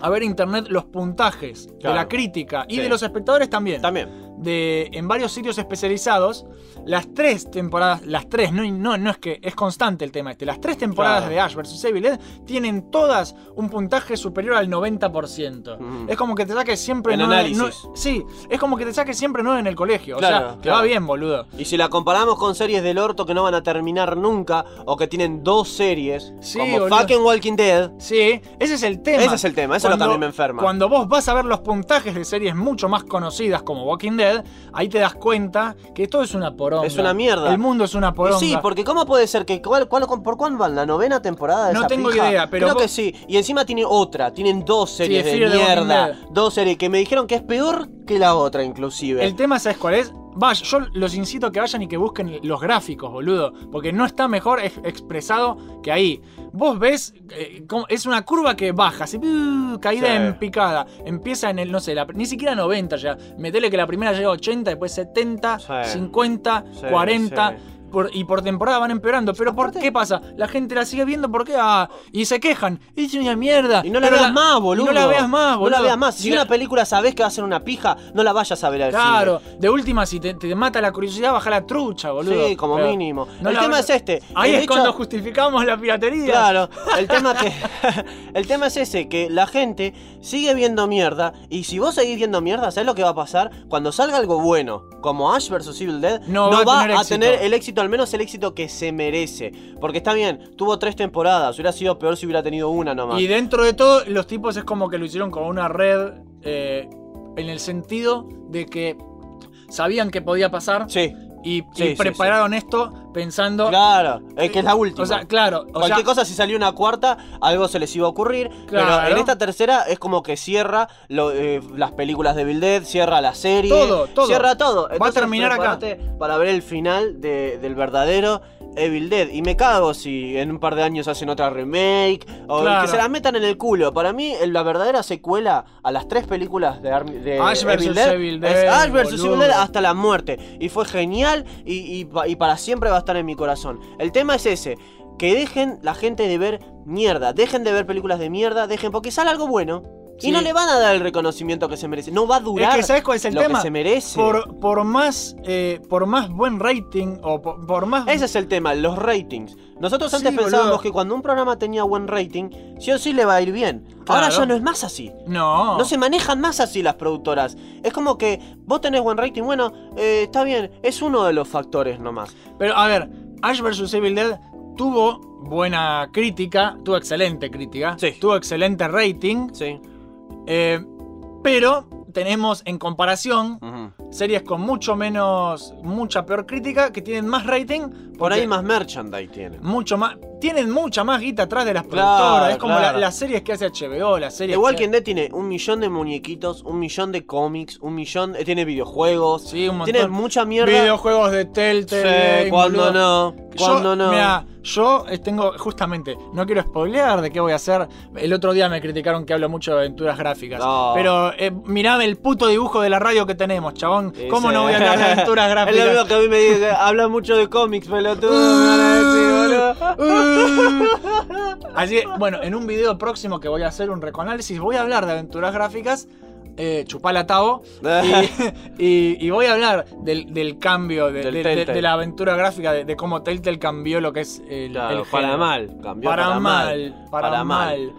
[SPEAKER 3] a ver internet los puntajes de la crítica y
[SPEAKER 2] Sí.
[SPEAKER 3] de los espectadores también.
[SPEAKER 2] También.
[SPEAKER 3] De en varios sitios especializados las tres temporadas, las tres, no, no, no es que es constante el tema este, las tres temporadas
[SPEAKER 2] Claro.
[SPEAKER 3] de Ash vs Evil Dead tienen todas un puntaje superior al 90%.
[SPEAKER 2] Ujú.
[SPEAKER 3] Es como que te saques siempre
[SPEAKER 2] En
[SPEAKER 3] nueve-
[SPEAKER 2] análisis.
[SPEAKER 3] nue- sí, es como que te saques siempre 9 en el colegio. o
[SPEAKER 2] Claro,
[SPEAKER 3] sea, te va bien, boludo.
[SPEAKER 2] Y si la comparamos con series del orto que no van a terminar nunca, o que tienen dos series,
[SPEAKER 3] Sí,
[SPEAKER 2] como
[SPEAKER 3] boludo.
[SPEAKER 2] fucking Walking Dead,
[SPEAKER 3] Sí, ese es el tema.
[SPEAKER 2] Ese es el tema, eso es lo mí me enferma.
[SPEAKER 3] Cuando vos vas a ver los puntajes de series mucho más conocidas como Walking Dead, ahí te das cuenta que todo es una poronga.
[SPEAKER 2] Es una mierda.
[SPEAKER 3] El mundo es una
[SPEAKER 2] Y
[SPEAKER 3] poronga.
[SPEAKER 2] sí, porque ¿cómo puede ser que cuál, cuál- por cuándo van? ¿La novena temporada de
[SPEAKER 3] No
[SPEAKER 2] esa
[SPEAKER 3] tengo
[SPEAKER 2] pija?
[SPEAKER 3] idea, pero
[SPEAKER 2] Creo
[SPEAKER 3] vos-
[SPEAKER 2] que sí. Y encima tiene otra, tienen dos series
[SPEAKER 3] Sí,
[SPEAKER 2] de mierda. Dos series que me dijeron que es peor que la otra, inclusive.
[SPEAKER 3] El tema, ¿sabes cuál es? Vaya, yo los incito a que vayan y que busquen los gráficos, boludo. Porque no está mejor ex- expresado que ahí. Vos ves, eh, es una curva que baja, así, uh, caída
[SPEAKER 2] Sí.
[SPEAKER 3] en picada. Empieza en el, no sé, la- ni siquiera 90 ya. Metele que la primera llega a 80, después 70,
[SPEAKER 2] Sí.
[SPEAKER 3] 50,
[SPEAKER 2] Sí,
[SPEAKER 3] 40. Por- y por temporada van empeorando. Pero ¿por qué pasa? La gente la sigue viendo, ¿por qué? Ah, y se quejan. Es una mierda.
[SPEAKER 2] Y no la
[SPEAKER 3] Pero
[SPEAKER 2] veas más, boludo.
[SPEAKER 3] Y no la veas más, boludo.
[SPEAKER 2] No la veas más. Si
[SPEAKER 3] la-
[SPEAKER 2] una película sabés que va a ser una pija, no la vayas a ver al
[SPEAKER 3] Claro,
[SPEAKER 2] cine.
[SPEAKER 3] de última, si te, te mata la curiosidad, baja la trucha, boludo.
[SPEAKER 2] Sí, como
[SPEAKER 3] Pero
[SPEAKER 2] mínimo.
[SPEAKER 3] no
[SPEAKER 2] el
[SPEAKER 3] la-
[SPEAKER 2] tema es este.
[SPEAKER 3] Ahí
[SPEAKER 2] El
[SPEAKER 3] es
[SPEAKER 2] hecho-
[SPEAKER 3] cuando justificamos la piratería.
[SPEAKER 2] Claro, el tema que el tema es ese, que la gente sigue viendo mierda y si vos seguís viendo mierda, ¿sabés lo que va a pasar? Cuando salga algo bueno, como Ash vs Evil Dead,
[SPEAKER 3] No
[SPEAKER 2] no,
[SPEAKER 3] va a
[SPEAKER 2] va,
[SPEAKER 3] tener
[SPEAKER 2] a
[SPEAKER 3] éxito.
[SPEAKER 2] tener el éxito, al menos el éxito que se merece. Porque está bien, tuvo tres temporadas, hubiera sido peor si hubiera tenido una nomás.
[SPEAKER 3] Y dentro de todo, los tipos es como que lo hicieron con una red eh, en el sentido de que sabían que podía pasar
[SPEAKER 2] Sí,
[SPEAKER 3] y, y
[SPEAKER 2] Sí, sí,
[SPEAKER 3] prepararon esto pensando.
[SPEAKER 2] claro, es que es la última.
[SPEAKER 3] O sea, claro. o
[SPEAKER 2] Cualquier
[SPEAKER 3] sea,
[SPEAKER 2] cosa, si salió una cuarta, algo se les iba a ocurrir.
[SPEAKER 3] Claro.
[SPEAKER 2] Pero en esta tercera es como que cierra lo- eh, las películas de Bill Dead, cierra la serie.
[SPEAKER 3] Todo, todo.
[SPEAKER 2] Cierra todo.
[SPEAKER 3] Va a terminar acá.
[SPEAKER 2] Para ver el final de- del verdadero Evil Dead. Y me cago si en un par de años hacen otra remake. O
[SPEAKER 3] Claro.
[SPEAKER 2] que se la metan en el culo. Para mí, la verdadera secuela a las tres películas de,
[SPEAKER 3] Ash
[SPEAKER 2] Evil. Dead
[SPEAKER 3] Evil
[SPEAKER 2] es
[SPEAKER 3] Dead,
[SPEAKER 2] Ash vs. Evil. Dead hasta la muerte. Y fue genial y, y para siempre va a estar en mi corazón. El tema es ese. Que dejen la gente de ver mierda. Dejen de ver películas de mierda. Dejen, porque sale algo bueno.
[SPEAKER 3] Sí.
[SPEAKER 2] Y no le van a dar el reconocimiento que se merece. No va a durar
[SPEAKER 3] Es que, ¿sabes cuál es el
[SPEAKER 2] lo
[SPEAKER 3] tema?
[SPEAKER 2] que se merece.
[SPEAKER 3] Por, por más eh, por más buen rating o por, por más
[SPEAKER 2] Ese es el tema, los ratings. Nosotros antes
[SPEAKER 3] Sí,
[SPEAKER 2] pensábamos
[SPEAKER 3] boludo.
[SPEAKER 2] que cuando un programa tenía buen rating, sí o sí le va a ir bien. Ahora ya no es más así.
[SPEAKER 3] no
[SPEAKER 2] No se manejan más así las productoras. Es como que vos tenés buen rating, bueno, eh, está bien, es uno de los factores nomás.
[SPEAKER 3] Pero a ver, Ash vs. Evil Dead tuvo buena crítica, tuvo excelente crítica,
[SPEAKER 2] Sí.
[SPEAKER 3] tuvo excelente rating,
[SPEAKER 2] Sí.
[SPEAKER 3] Eh, pero tenemos en comparación series con mucho menos, mucha peor crítica que tienen más rating.
[SPEAKER 2] Por ahí más merchandise tienen.
[SPEAKER 3] Mucho más, tienen mucha más guita atrás de las
[SPEAKER 2] Claro,
[SPEAKER 3] productoras. Es como la- las series que hace HBO, las series
[SPEAKER 2] The
[SPEAKER 3] que-
[SPEAKER 2] Walking Dead tiene un millón de muñequitos, un millón de cómics, un millón. eh, tiene videojuegos.
[SPEAKER 3] Sí, un montón.
[SPEAKER 2] Tiene mucha mierda.
[SPEAKER 3] Videojuegos de Telltale.
[SPEAKER 2] Sí, cuando no. Cuando no.
[SPEAKER 3] Mira, yo eh, tengo, justamente, no quiero spoilear de qué voy a hacer. El otro día me criticaron que hablo mucho de aventuras gráficas.
[SPEAKER 2] No.
[SPEAKER 3] Pero eh, el puto dibujo de la radio que tenemos, chabón. ¿Cómo no voy a hablar de aventuras
[SPEAKER 2] Es
[SPEAKER 3] gráficas?
[SPEAKER 2] lo mismo que a mí me dice, habla mucho de cómics, pelotudo.
[SPEAKER 3] Así que, bueno, en un video próximo que voy a hacer un recoanálisis, voy a hablar de aventuras gráficas. Eh, chupala Tavo y, y- y voy a hablar del, del cambio de,
[SPEAKER 2] Del
[SPEAKER 3] de- de-
[SPEAKER 2] Telltale.
[SPEAKER 3] de la aventura gráfica, de, de cómo Telltale cambió lo que es el,
[SPEAKER 2] Claro,
[SPEAKER 3] el
[SPEAKER 2] para mal. Cambió
[SPEAKER 3] Para,
[SPEAKER 2] para,
[SPEAKER 3] mal, para,
[SPEAKER 2] Para
[SPEAKER 3] mal.
[SPEAKER 2] mal.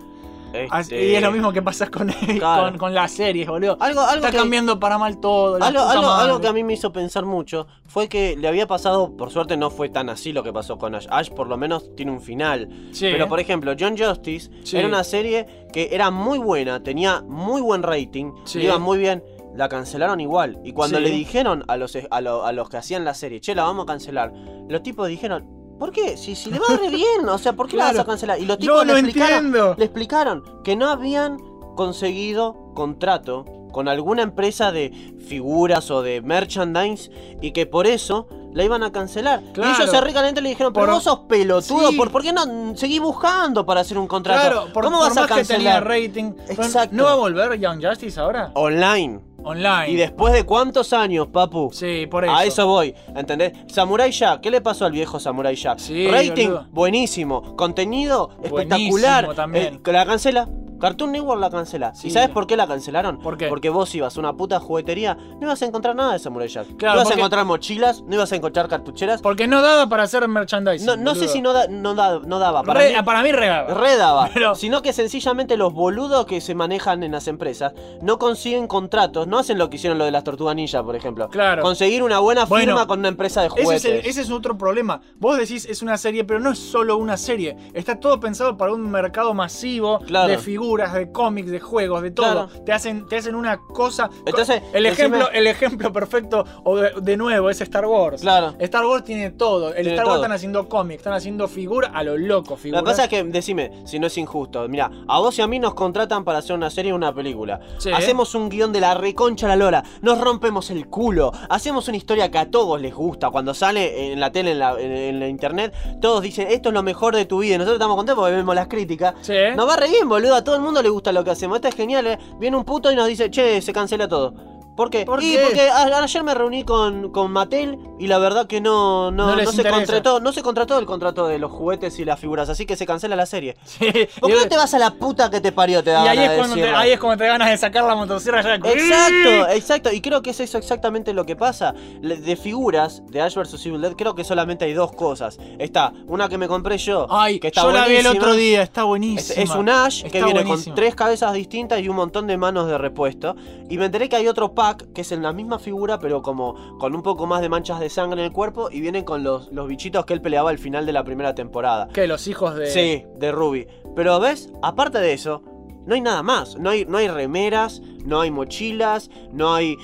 [SPEAKER 2] Este,
[SPEAKER 3] Y es lo mismo que pasa con,
[SPEAKER 2] Claro.
[SPEAKER 3] con, con las series, boludo.
[SPEAKER 2] Algo, algo
[SPEAKER 3] Está
[SPEAKER 2] que-
[SPEAKER 3] cambiando para mal todo.
[SPEAKER 2] Algo, algo, que a mí me hizo pensar mucho fue que le había pasado, por suerte no fue tan así lo que pasó con Ash. Ash por lo menos tiene un final.
[SPEAKER 3] Sí.
[SPEAKER 2] Pero por ejemplo, John Justice
[SPEAKER 3] Sí.
[SPEAKER 2] era una serie que era muy buena, tenía muy buen rating,
[SPEAKER 3] Sí.
[SPEAKER 2] iba muy bien. La cancelaron igual. Y cuando
[SPEAKER 3] Sí.
[SPEAKER 2] le dijeron a los, a, lo- a los que hacían la serie, che, la vamos a cancelar, los tipos dijeron, ¿por qué? Si, si le va re bien, o sea, ¿por qué la vas a cancelar? Y los tipos le, explicaron,
[SPEAKER 3] entiendo.
[SPEAKER 2] le explicaron que no habían conseguido contrato con alguna empresa de figuras o de merchandise y que por eso la iban a cancelar.
[SPEAKER 3] Claro.
[SPEAKER 2] Y ellos se ricamente le dijeron, pero
[SPEAKER 3] Por-
[SPEAKER 2] vos sos pelotudo,
[SPEAKER 3] Sí.
[SPEAKER 2] ¿por, por qué no seguís buscando para hacer un contrato?
[SPEAKER 3] Claro, por,
[SPEAKER 2] ¿Cómo
[SPEAKER 3] por
[SPEAKER 2] vas a
[SPEAKER 3] más que tenía
[SPEAKER 2] cancelar?
[SPEAKER 3] rating. Pero
[SPEAKER 2] Exacto.
[SPEAKER 3] ¿No va a volver Young Justice ahora?
[SPEAKER 2] Online.
[SPEAKER 3] Online.
[SPEAKER 2] ¿Y después de cuántos años, papu?
[SPEAKER 3] Sí, por eso.
[SPEAKER 2] A eso voy, ¿entendés? Samurai Jack, ¿qué le pasó al viejo Samurai Jack?
[SPEAKER 3] Sí,
[SPEAKER 2] Rating,
[SPEAKER 3] boludo.
[SPEAKER 2] buenísimo. Contenido, espectacular.
[SPEAKER 3] Buenísimo también.
[SPEAKER 2] Eh, la cancela. Cartoon Network la cancela.
[SPEAKER 3] Sí.
[SPEAKER 2] ¿Y sabes por qué la cancelaron?
[SPEAKER 3] ¿Por qué?
[SPEAKER 2] Porque vos ibas a una puta juguetería, no ibas a encontrar nada de Samurai Jack.
[SPEAKER 3] Claro,
[SPEAKER 2] no ibas a encontrar mochilas, no ibas a encontrar cartucheras.
[SPEAKER 3] Porque no daba para hacer merchandising.
[SPEAKER 2] No, no sé si no, da- no, da- no daba. Para
[SPEAKER 3] Re-
[SPEAKER 2] mí,
[SPEAKER 3] para mí re daba.
[SPEAKER 2] re daba.
[SPEAKER 3] Pero-
[SPEAKER 2] Sino que sencillamente los boludos que se manejan en las empresas no consiguen contratos, no hacen lo que hicieron lo de las tortugas ninja, por ejemplo.
[SPEAKER 3] Claro.
[SPEAKER 2] Conseguir una buena firma
[SPEAKER 3] Bueno,
[SPEAKER 2] con una empresa de
[SPEAKER 3] Ese
[SPEAKER 2] juguetes.
[SPEAKER 3] es, el- ese es otro problema. Vos decís es una serie, pero no es solo una serie. Está todo pensado para un mercado masivo
[SPEAKER 2] Claro.
[SPEAKER 3] de figuras, de cómics, de juegos, de todo.
[SPEAKER 2] Claro.
[SPEAKER 3] Te hacen, te hacen una cosa.
[SPEAKER 2] Entonces,
[SPEAKER 3] el ejemplo, el ejemplo perfecto, o de, de nuevo, es Star Wars.
[SPEAKER 2] Claro.
[SPEAKER 3] Star Wars tiene todo. El
[SPEAKER 2] Tiene
[SPEAKER 3] Star Wars
[SPEAKER 2] todo.
[SPEAKER 3] están haciendo cómics, están haciendo figuras a lo loco,
[SPEAKER 2] Lo
[SPEAKER 3] figuras.
[SPEAKER 2] que pasa es que, decime, si no es injusto. Mira, a vos y a mí nos contratan para hacer una serie o una película.
[SPEAKER 3] Sí.
[SPEAKER 2] Hacemos un guion de la reconcha la lora. Nos rompemos el culo. Hacemos una historia que a todos les gusta. Cuando sale en la tele, en la, en- la internet, todos dicen, esto es lo mejor de tu vida. Y nosotros estamos contentos porque vemos las críticas.
[SPEAKER 3] Sí.
[SPEAKER 2] Nos va re bien, boludo. A el mundo le gusta lo que hacemos. Esto es genial, ¿eh? Viene un puto y nos dice, che, se cancela todo. ¿Por qué?
[SPEAKER 3] ¿Por
[SPEAKER 2] y
[SPEAKER 3] qué?
[SPEAKER 2] porque a- ayer me reuní con, con Mattel y la verdad que no, no,
[SPEAKER 3] No les
[SPEAKER 2] se
[SPEAKER 3] interesa.
[SPEAKER 2] contrató, no se contrató el contrato de los juguetes y las figuras, así que se cancela la serie. ¿Por qué no te vas a la puta que te parió? Te da
[SPEAKER 3] y ahí,
[SPEAKER 2] ganas
[SPEAKER 3] es
[SPEAKER 2] de
[SPEAKER 3] cuando te,
[SPEAKER 2] decirlo.
[SPEAKER 3] ahí es cuando te ganas de sacar la motosierra ya.
[SPEAKER 2] Exacto, exacto. Y creo que es eso exactamente lo que pasa. Le- De figuras de Ash vs Evil Dead, creo que solamente hay dos cosas. Está una que me compré yo,
[SPEAKER 3] Ay,
[SPEAKER 2] que está
[SPEAKER 3] yo la vi el
[SPEAKER 2] buenísima.
[SPEAKER 3] otro día, está
[SPEAKER 2] Es,
[SPEAKER 3] buenísima.
[SPEAKER 2] es un Ash que
[SPEAKER 3] Está
[SPEAKER 2] viene
[SPEAKER 3] buenísima.
[SPEAKER 2] con tres cabezas distintas y un montón de manos de repuesto. Y me enteré que hay otro pack que es en la misma figura, pero como con un poco más de manchas de sangre en el cuerpo. Y vienen con los, los bichitos que él peleaba al final de la primera temporada.
[SPEAKER 3] ¿Qué? Los hijos de.
[SPEAKER 2] Sí, de Ruby. Pero ves, aparte de eso, no hay nada más. No hay, no hay remeras, no hay mochilas, no hay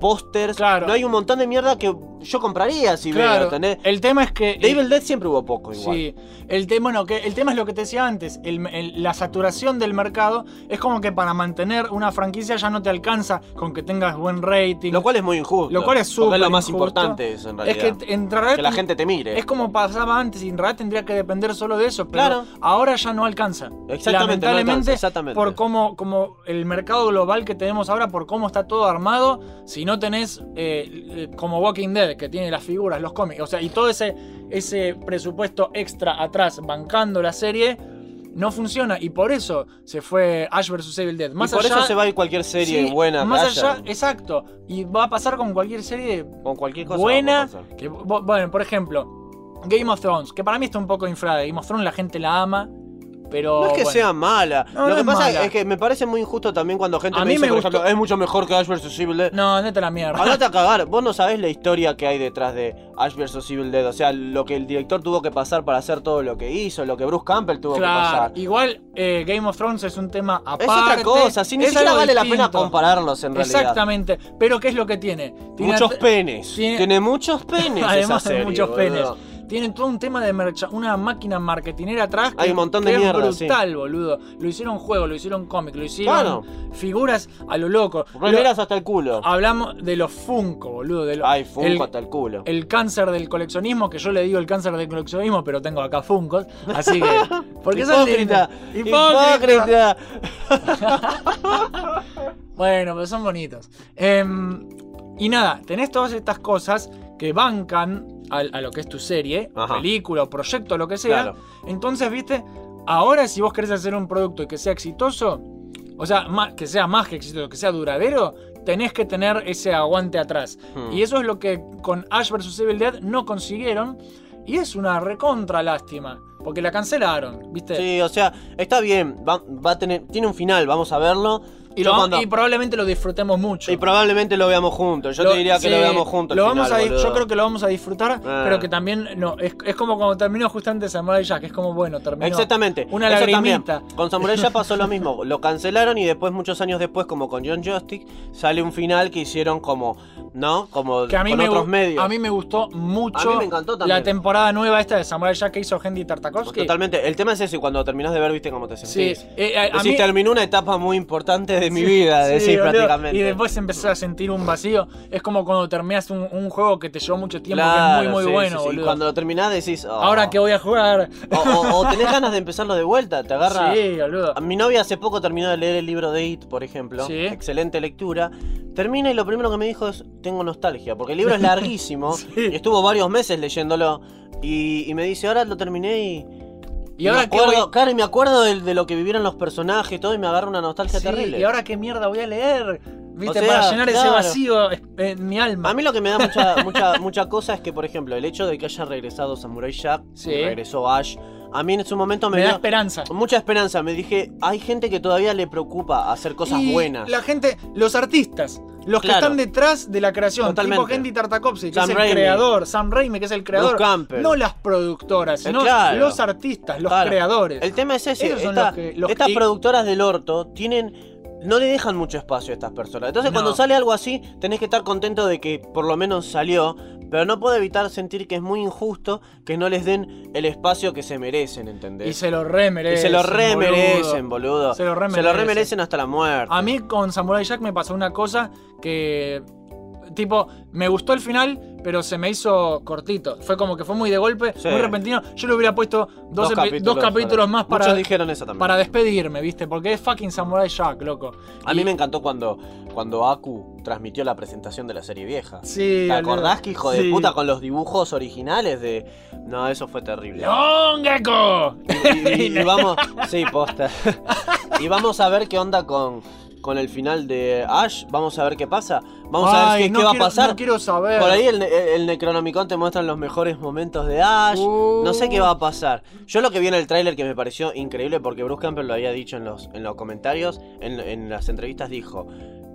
[SPEAKER 2] pósters,
[SPEAKER 3] Claro.
[SPEAKER 2] no hay un montón de mierda que yo compraría si
[SPEAKER 3] Claro.
[SPEAKER 2] veo, ¿entendés?
[SPEAKER 3] El tema es que.
[SPEAKER 2] De Evil Dead siempre hubo poco igual.
[SPEAKER 3] Sí, el tema, no, que el tema es lo que te decía antes, el- el- la saturación del mercado es como que para mantener una franquicia ya no te alcanza con que tengas buen rating.
[SPEAKER 2] Lo cual es muy injusto.
[SPEAKER 3] Lo cual es súper
[SPEAKER 2] lo más
[SPEAKER 3] injusto.
[SPEAKER 2] importante eso, en
[SPEAKER 3] es
[SPEAKER 2] realidad.
[SPEAKER 3] que en realidad
[SPEAKER 2] Que la gente te mire.
[SPEAKER 3] es como pasaba antes y en realidad tendría que depender solo de eso, pero
[SPEAKER 2] Claro.
[SPEAKER 3] ahora ya no alcanza.
[SPEAKER 2] Exactamente, no
[SPEAKER 3] Lamentablemente,
[SPEAKER 2] alcanza, exactamente.
[SPEAKER 3] por cómo, como el mercado global que tenemos ahora, por cómo está todo armado, si no tenés eh, eh, como Walking Dead, que tiene las figuras, los cómics, o sea, y todo ese, ese presupuesto extra atrás bancando la serie, no funciona. Y por eso se fue Ash vs. Evil Dead. Más
[SPEAKER 2] y por
[SPEAKER 3] allá,
[SPEAKER 2] eso se va a ir cualquier serie
[SPEAKER 3] Sí,
[SPEAKER 2] buena.
[SPEAKER 3] Más
[SPEAKER 2] haya.
[SPEAKER 3] allá, exacto. Y va a pasar con cualquier serie
[SPEAKER 2] Con cualquier cosa.
[SPEAKER 3] buena. Que, bueno, por ejemplo, Game of Thrones, que para mí está un poco inflada. Game of Thrones la gente la ama, pero.
[SPEAKER 2] No es que
[SPEAKER 3] bueno.
[SPEAKER 2] sea mala.
[SPEAKER 3] No,
[SPEAKER 2] Lo
[SPEAKER 3] no
[SPEAKER 2] que
[SPEAKER 3] es
[SPEAKER 2] pasa
[SPEAKER 3] mala.
[SPEAKER 2] es que me parece muy injusto también cuando gente
[SPEAKER 3] A
[SPEAKER 2] me
[SPEAKER 3] mí
[SPEAKER 2] dice,
[SPEAKER 3] me
[SPEAKER 2] por
[SPEAKER 3] gustó-
[SPEAKER 2] ejemplo, es mucho mejor que Ash vs Evil Dead.
[SPEAKER 3] No, neta la mierda.
[SPEAKER 2] Andate a cagar, vos no sabés la historia que hay detrás de Ash vs Evil Dead, o sea, lo que el director tuvo que pasar para hacer todo lo que hizo, lo que Bruce Campbell tuvo que pasar.
[SPEAKER 3] igual eh, Game of Thrones es un tema aparte.
[SPEAKER 2] Es otra cosa, si ni siquiera vale la pena compararlos en realidad.
[SPEAKER 3] Exactamente, pero ¿qué es lo que tiene? Tiene
[SPEAKER 2] Muchos penes.
[SPEAKER 3] tiene-
[SPEAKER 2] Tiene, muchos penes.
[SPEAKER 3] Además
[SPEAKER 2] esa serie,
[SPEAKER 3] muchos
[SPEAKER 2] boludo.
[SPEAKER 3] Penes. Tiene todo un tema de mercha, una máquina marketinera atrás que,
[SPEAKER 2] Hay un montón de
[SPEAKER 3] que
[SPEAKER 2] mierda,
[SPEAKER 3] es brutal, boludo. Lo hicieron juego, lo hicieron cómic, lo hicieron
[SPEAKER 2] Claro.
[SPEAKER 3] figuras a lo loco.
[SPEAKER 2] Remeras hasta el culo.
[SPEAKER 3] Lo- hablamos de los Funko, boludo. De lo-
[SPEAKER 2] Ay, Funko
[SPEAKER 3] el,
[SPEAKER 2] hasta el culo.
[SPEAKER 3] el cáncer del coleccionismo, que yo le digo el cáncer del coleccionismo, pero tengo acá Funkos. Así que. Porque.
[SPEAKER 2] Hipócrita.
[SPEAKER 3] Hipócrita. Bueno, pero son bonitos. Em, y nada, tenés todas estas cosas que bancan a, a lo que es tu serie,
[SPEAKER 2] Ajá.
[SPEAKER 3] película o proyecto, lo que sea.
[SPEAKER 2] Claro.
[SPEAKER 3] Entonces, viste, ahora si vos querés hacer un producto y que sea exitoso, o sea, más, que sea más que exitoso, que sea duradero, tenés que tener ese aguante atrás.
[SPEAKER 2] Hmm.
[SPEAKER 3] Y eso es lo que con Ash vs. Evil Dead no consiguieron. Y es una recontra lástima. Porque la cancelaron, ¿viste?
[SPEAKER 2] Sí, o sea, está bien, va, va a tener, tiene un final, vamos a verlo.
[SPEAKER 3] Y, lo- probablemente lo disfrutemos mucho.
[SPEAKER 2] y probablemente lo veamos juntos. Yo
[SPEAKER 3] Lo-
[SPEAKER 2] te diría que
[SPEAKER 3] sí,
[SPEAKER 2] lo veamos juntos.
[SPEAKER 3] lo
[SPEAKER 2] al
[SPEAKER 3] vamos
[SPEAKER 2] final,
[SPEAKER 3] a yo creo que lo vamos a disfrutar,
[SPEAKER 2] Ah.
[SPEAKER 3] pero que también no es, es como cuando terminó justamente Samurai Jack, es como bueno, terminó.
[SPEAKER 2] Exactamente.
[SPEAKER 3] Una
[SPEAKER 2] eso
[SPEAKER 3] lagrimita.
[SPEAKER 2] también. Con Samurai ya pasó lo mismo. Lo cancelaron y después, muchos años después, como con John Joystick, sale un final que hicieron como, ¿no? Como
[SPEAKER 3] Que a mí,
[SPEAKER 2] con
[SPEAKER 3] me,
[SPEAKER 2] otros medios.
[SPEAKER 3] a mí me gustó mucho
[SPEAKER 2] A mí me encantó también.
[SPEAKER 3] la temporada nueva esta de Samurai Jack que hizo Henry Tartakovsky.
[SPEAKER 2] Totalmente. El tema es ese, cuando terminás de ver, viste cómo te
[SPEAKER 3] Sí,
[SPEAKER 2] sentís.
[SPEAKER 3] eh, a- a
[SPEAKER 2] Decís,
[SPEAKER 3] mí-
[SPEAKER 2] terminó una etapa muy importante de mi
[SPEAKER 3] Sí,
[SPEAKER 2] vida,
[SPEAKER 3] sí,
[SPEAKER 2] decís prácticamente.
[SPEAKER 3] Y después empezás a sentir un vacío. Es como cuando terminas un, un juego que te llevó mucho tiempo,
[SPEAKER 2] Claro,
[SPEAKER 3] que es muy, muy
[SPEAKER 2] sí,
[SPEAKER 3] bueno,
[SPEAKER 2] sí, sí.
[SPEAKER 3] boludo.
[SPEAKER 2] Cuando lo terminás decís. oh.
[SPEAKER 3] Ahora que voy a jugar.
[SPEAKER 2] O, o- o tenés ganas de empezarlo de vuelta, te agarra.
[SPEAKER 3] Sí, boludo.
[SPEAKER 2] A Mi novia hace poco terminó de leer el libro de It, por ejemplo.
[SPEAKER 3] Sí.
[SPEAKER 2] Excelente lectura. Termina y lo primero que me dijo es, tengo nostalgia, porque el libro es larguísimo.
[SPEAKER 3] Sí.
[SPEAKER 2] Y estuvo varios meses leyéndolo. Y, y me dice, ahora lo terminé y...
[SPEAKER 3] Y ahora
[SPEAKER 2] me acuerdo,
[SPEAKER 3] voy-
[SPEAKER 2] Claro, y me acuerdo de, de lo que vivieron los personajes y todo, y me agarra una nostalgia
[SPEAKER 3] Sí,
[SPEAKER 2] terrible.
[SPEAKER 3] ¿Y ahora qué mierda voy a leer? ¿Viste?
[SPEAKER 2] O sea,
[SPEAKER 3] Para llenar ese vacío en mi alma.
[SPEAKER 2] A mí lo que me da mucha, mucha, mucha cosa es que, por ejemplo, el hecho de que haya regresado Samurai Jack,
[SPEAKER 3] Sí.
[SPEAKER 2] regresó Ash, a mí en su momento me,
[SPEAKER 3] me da
[SPEAKER 2] dio
[SPEAKER 3] esperanza.
[SPEAKER 2] mucha esperanza. Me dije, hay gente que todavía le preocupa hacer cosas
[SPEAKER 3] Y
[SPEAKER 2] buenas.
[SPEAKER 3] La gente, los artistas, los que están detrás de la creación,
[SPEAKER 2] Totalmente.
[SPEAKER 3] tipo Henry Tartakovsky, que
[SPEAKER 2] Sam
[SPEAKER 3] es el
[SPEAKER 2] Raimi.
[SPEAKER 3] creador, Sam Raimi, que es el creador, no las productoras,
[SPEAKER 2] Eh,
[SPEAKER 3] sino
[SPEAKER 2] claro.
[SPEAKER 3] los artistas, los
[SPEAKER 2] Claro.
[SPEAKER 3] creadores.
[SPEAKER 2] El tema es ese,
[SPEAKER 3] Esos son
[SPEAKER 2] esta-
[SPEAKER 3] los que- los
[SPEAKER 2] estas
[SPEAKER 3] que-
[SPEAKER 2] productoras del orto tienen... No le dejan mucho espacio a estas personas. Entonces
[SPEAKER 3] No.
[SPEAKER 2] cuando sale algo así, tenés que estar contento de que por lo menos salió. Pero no puedo evitar sentir que es muy injusto que no les den el espacio que se merecen, ¿entendés?
[SPEAKER 3] Y se lo re
[SPEAKER 2] Y se lo re
[SPEAKER 3] boludo.
[SPEAKER 2] boludo.
[SPEAKER 3] Se lo re
[SPEAKER 2] Se lo re
[SPEAKER 3] merecen.
[SPEAKER 2] merecen hasta la muerte.
[SPEAKER 3] A mí con Samurai Jack me pasó una cosa que. Tipo, me gustó el final, pero se me hizo cortito. Fue como que fue muy de golpe,
[SPEAKER 2] Sí.
[SPEAKER 3] muy repentino. Yo le hubiera puesto dos, dos capítulos, más para,
[SPEAKER 2] Muchos dijeron eso también.
[SPEAKER 3] para despedirme, ¿viste? Porque es fucking Samurai Jack, loco.
[SPEAKER 2] A mí me encantó cuando, cuando Aku transmitió la presentación de la serie vieja.
[SPEAKER 3] Sí,
[SPEAKER 2] ¿Te acordás que hijo de puta con los dibujos originales de. No, eso fue terrible.
[SPEAKER 3] ¡Long Gecko!
[SPEAKER 2] Y, y- y vamos. Sí, posta. y vamos a ver qué onda con, con el final de Ash. Vamos a ver qué pasa. Vamos a ver qué,
[SPEAKER 3] no
[SPEAKER 2] qué va a pasar.
[SPEAKER 3] No quiero saber.
[SPEAKER 2] Por ahí el, el, el Necronomicon te muestran los mejores momentos de Ash.
[SPEAKER 3] Uh.
[SPEAKER 2] No sé qué va a pasar. Yo lo que vi en el tráiler que me pareció increíble porque Bruce Campbell lo había dicho en los, en los comentarios, en, en las entrevistas dijo.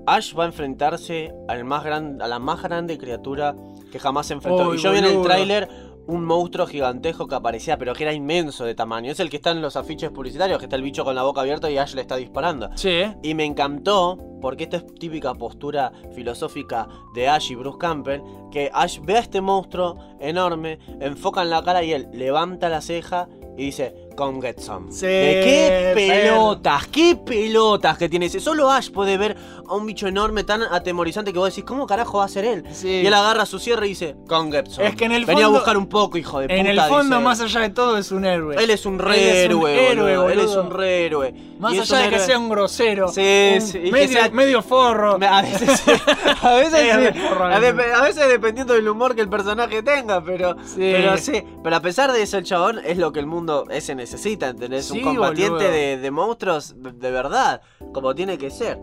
[SPEAKER 2] Ash va a enfrentarse al más gran, a la más grande criatura que jamás se enfrentó. Y yo vi en el tráiler un monstruo gigantesco que aparecía, pero que era inmenso de tamaño. Es el que está en los afiches publicitarios, que está el bicho con la boca abierta y Ash le está disparando.
[SPEAKER 3] Sí.
[SPEAKER 2] Y me encantó, porque esta es típica postura filosófica de Ash y Bruce Campbell, que Ash ve a este monstruo enorme, enfoca en la cara y él levanta la ceja y dice, come get some.
[SPEAKER 3] Sí,
[SPEAKER 2] ¿De qué pelotas? ¿Qué pelotas que tiene ese? Solo Ash puede ver a un bicho enorme tan atemorizante que vos decís, ¿cómo carajo va a ser él?
[SPEAKER 3] Sí.
[SPEAKER 2] Y él agarra su cierre y dice, come get some.
[SPEAKER 3] Es que en el
[SPEAKER 2] Venía a buscar un poco, hijo de puta.
[SPEAKER 3] En el fondo,
[SPEAKER 2] dice.
[SPEAKER 3] más allá de todo, es un héroe.
[SPEAKER 2] Él es un re
[SPEAKER 3] Él es un
[SPEAKER 2] héroe,
[SPEAKER 3] héroe,
[SPEAKER 2] boludo. Él es un re héroe.
[SPEAKER 3] Más
[SPEAKER 2] Y es
[SPEAKER 3] allá de que
[SPEAKER 2] héroe-
[SPEAKER 3] sea un grosero.
[SPEAKER 2] Sí,
[SPEAKER 3] un
[SPEAKER 2] sí,
[SPEAKER 3] medio,
[SPEAKER 2] sea-
[SPEAKER 3] medio forro.
[SPEAKER 2] A veces, sí, a veces,
[SPEAKER 3] Es
[SPEAKER 2] sí. a, veces dependiendo del humor que el personaje tenga, pero
[SPEAKER 3] Sí.
[SPEAKER 2] pero sí, pero a pesar de eso el chabón es lo que el mundo ese necesita, ¿entendés?
[SPEAKER 3] Sí,
[SPEAKER 2] un combatiente de, de monstruos de, verdad, como tiene que ser.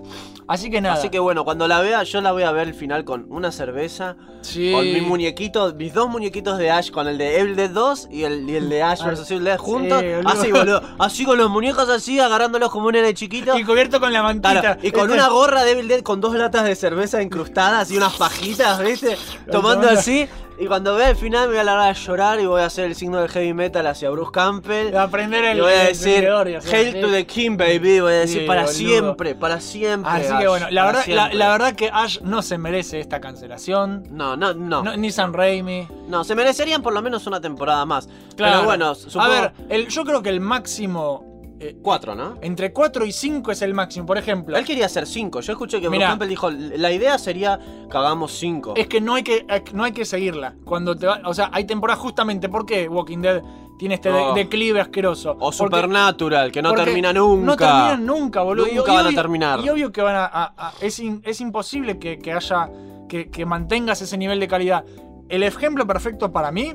[SPEAKER 3] Así que nada.
[SPEAKER 2] Así que bueno, cuando la vea yo la voy a ver el final con una cerveza,
[SPEAKER 3] sí.
[SPEAKER 2] con mi muñequito, mis dos muñequitos de Ash, con el de Evil Dead 2 y el, y el de Ash vs Evil Dead juntos,
[SPEAKER 3] sí, boludo.
[SPEAKER 2] así boludo, así con los muñecos así, agarrándolos como un nene chiquito.
[SPEAKER 3] Y cubierto con la mantita.
[SPEAKER 2] Claro, y con
[SPEAKER 3] Este-
[SPEAKER 2] una gorra de Evil Dead con dos latas de cerveza incrustadas y unas pajitas, ¿viste? Tomando- así. Y cuando vea el final me voy a largar a llorar y voy a hacer el signo del heavy metal hacia Bruce Campbell.
[SPEAKER 3] De aprender el.
[SPEAKER 2] Y voy a decir, Hail to the King, baby. Voy a decir,
[SPEAKER 3] Sí,
[SPEAKER 2] para
[SPEAKER 3] boludo.
[SPEAKER 2] siempre, para siempre.
[SPEAKER 3] Así
[SPEAKER 2] Ash,
[SPEAKER 3] que bueno, la verdad, la, verdad que Ash no se merece esta cancelación.
[SPEAKER 2] No, no, no,
[SPEAKER 3] No,
[SPEAKER 2] no.
[SPEAKER 3] ni Sam Raimi.
[SPEAKER 2] se merecerían por lo menos una temporada más.
[SPEAKER 3] Claro.
[SPEAKER 2] Pero bueno, supongo...
[SPEAKER 3] A ver, el, yo creo que el máximo. Eh,
[SPEAKER 2] Cuatro, ¿no?
[SPEAKER 3] entre 4 y 5 es el máximo. Por ejemplo,
[SPEAKER 2] Él quería hacer cinco. Yo escuché que Bruce
[SPEAKER 3] Mirá.
[SPEAKER 2] Campbell dijo, la idea sería que hagamos cinco.
[SPEAKER 3] es que no hay que, eh, no hay que seguirla. Cuando te va, o sea, hay temporadas justamente porque Walking Dead tiene este
[SPEAKER 2] No.
[SPEAKER 3] declive asqueroso.
[SPEAKER 2] O
[SPEAKER 3] Porque-
[SPEAKER 2] Supernatural, que no termina nunca.
[SPEAKER 3] No terminan nunca, boludo.
[SPEAKER 2] Nunca
[SPEAKER 3] y
[SPEAKER 2] van a terminar.
[SPEAKER 3] Y obvio que van a. a- a- es, in- es imposible que, que haya. Que, que mantengas ese nivel de calidad. El ejemplo perfecto para mí.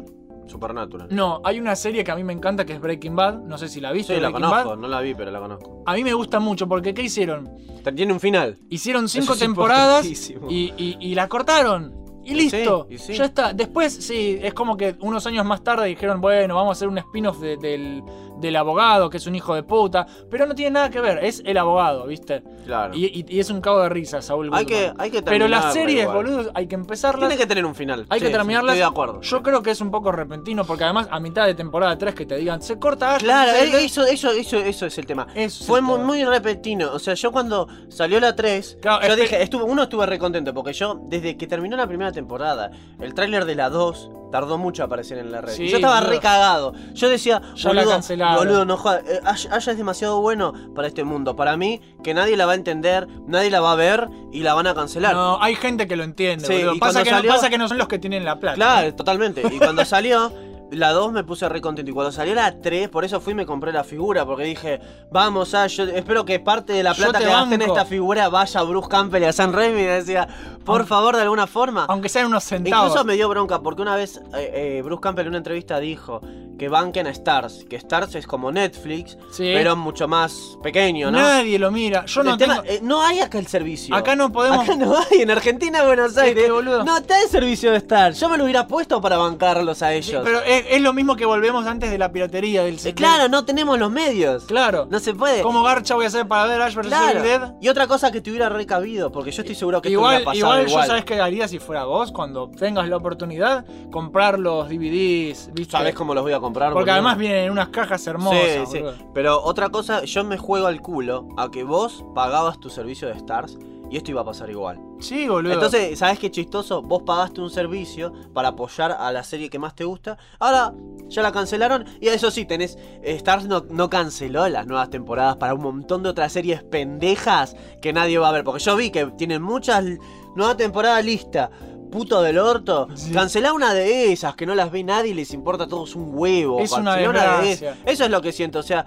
[SPEAKER 2] Supernatural.
[SPEAKER 3] No, hay una serie que a mí me encanta que es Breaking Bad. No sé si la viste.
[SPEAKER 2] Sí, la
[SPEAKER 3] Breaking
[SPEAKER 2] conozco,
[SPEAKER 3] Bad.
[SPEAKER 2] no la vi, pero la conozco.
[SPEAKER 3] A mí me gusta mucho porque ¿qué hicieron?
[SPEAKER 2] Tiene un final.
[SPEAKER 3] Hicieron cinco
[SPEAKER 2] es
[SPEAKER 3] temporadas y, y- y la cortaron. Y
[SPEAKER 2] Y
[SPEAKER 3] listo,
[SPEAKER 2] sí, y sí.
[SPEAKER 3] ya está. Después, sí, es como que unos años más tarde dijeron, bueno, vamos a hacer un spin-off de- del, del abogado, que es un hijo de puta. Pero no tiene nada que ver, es el abogado, ¿viste?
[SPEAKER 2] Claro.
[SPEAKER 3] Y, y- y es un cago de risa, Saúl.
[SPEAKER 2] hay,
[SPEAKER 3] Goodman.
[SPEAKER 2] que, hay que
[SPEAKER 3] Pero las series,
[SPEAKER 2] igual.
[SPEAKER 3] boludo, hay que empezarlas.
[SPEAKER 2] Tiene que tener un final.
[SPEAKER 3] Hay
[SPEAKER 2] Sí,
[SPEAKER 3] que
[SPEAKER 2] sí,
[SPEAKER 3] terminarlas.
[SPEAKER 2] estoy de acuerdo.
[SPEAKER 3] Yo creo que es un poco repentino, porque además a mitad de temporada 3 que te digan, se corta Ash,
[SPEAKER 2] Claro,
[SPEAKER 3] se-
[SPEAKER 2] eh, eso, eso, eso, eso es el tema.
[SPEAKER 3] Eso
[SPEAKER 2] Fue
[SPEAKER 3] el
[SPEAKER 2] muy,
[SPEAKER 3] tema.
[SPEAKER 2] muy repentino. O sea, yo cuando salió la 3,
[SPEAKER 3] Claro,
[SPEAKER 2] yo dije, estuve, uno estuve re contento porque yo, desde que terminó la primera temporada, el tráiler de la 2 tardó mucho a aparecer en la red.
[SPEAKER 3] Sí,
[SPEAKER 2] y yo estaba
[SPEAKER 3] boludo.
[SPEAKER 2] re cagado. Yo decía,
[SPEAKER 3] Ya la
[SPEAKER 2] boludo,
[SPEAKER 3] cancelaron.
[SPEAKER 2] boludo, no jodas, eh, Ash es demasiado bueno para este mundo. Para mí, que nadie la va a entender, nadie la va a ver y la van a cancelar.
[SPEAKER 3] No, hay gente que lo entiende,
[SPEAKER 2] Sí,
[SPEAKER 3] boludo.
[SPEAKER 2] y
[SPEAKER 3] Pasa que,
[SPEAKER 2] salió-
[SPEAKER 3] no, pasa que no son los que tienen la plata.
[SPEAKER 2] Claro, totalmente. Y cuando salió la 2 me puse re contento. Y cuando salió la 3, por eso fui y me compré la figura. Porque dije, vamos, ah, yo espero que parte de la plata que gasté en
[SPEAKER 3] banco.
[SPEAKER 2] esta figura vaya a Bruce Campbell y a San Raimi. Y decía, por
[SPEAKER 3] Aunque-
[SPEAKER 2] favor, de alguna forma.
[SPEAKER 3] Aunque sean unos centavos.
[SPEAKER 2] Incluso me dio bronca porque una vez eh, eh, Bruce Campbell en una entrevista dijo que banquen a Stars, que Stars es como Netflix,
[SPEAKER 3] Sí.
[SPEAKER 2] pero mucho más pequeño, ¿no?
[SPEAKER 3] Nadie lo mira. Yo no
[SPEAKER 2] tema-
[SPEAKER 3] tengo...
[SPEAKER 2] eh, no hay acá el servicio.
[SPEAKER 3] Acá no podemos...
[SPEAKER 2] Acá no hay, en Argentina, Buenos Aires.
[SPEAKER 3] que, boludo.
[SPEAKER 2] no está el servicio de Stars. Yo me lo hubiera puesto para bancarlos a ellos.
[SPEAKER 3] Pero es, es lo mismo que volvemos antes de la piratería del
[SPEAKER 2] claro, no tenemos los medios.
[SPEAKER 3] Claro.
[SPEAKER 2] No se puede.
[SPEAKER 3] ¿Cómo garcha voy a hacer para ver Ash vs
[SPEAKER 2] Claro.
[SPEAKER 3] Dead?
[SPEAKER 2] Y otra cosa que te hubiera recabido, porque yo estoy seguro que esto
[SPEAKER 3] Igual,
[SPEAKER 2] hubiera pasado
[SPEAKER 3] igual,
[SPEAKER 2] igual.
[SPEAKER 3] yo sabes qué haría si fuera vos cuando tengas la oportunidad, comprar los DVDs, ¿viste?
[SPEAKER 2] ¿Sabés cómo los voy a comprar?
[SPEAKER 3] Porque
[SPEAKER 2] boludo?
[SPEAKER 3] además vienen en unas cajas hermosas.
[SPEAKER 2] Sí, sí.
[SPEAKER 3] boludo.
[SPEAKER 2] Pero otra cosa, yo me juego al culo a que vos pagabas tu servicio de Stars y esto iba a pasar igual.
[SPEAKER 3] Sí, boludo.
[SPEAKER 2] Entonces, ¿sabes qué chistoso? Vos pagaste un servicio para apoyar a la serie que más te gusta. Ahora ya la cancelaron. Y eso sí, tenés. eh, Stars no, no canceló las nuevas temporadas para un montón de otras series pendejas que nadie va a ver. Porque yo vi que tienen muchas l- nuevas temporadas listas. Puto del orto.
[SPEAKER 3] Sí.
[SPEAKER 2] Cancelá una de esas que no las ve nadie y les importa a todos un huevo.
[SPEAKER 3] Es una
[SPEAKER 2] de esas. Eso es lo que siento. O sea,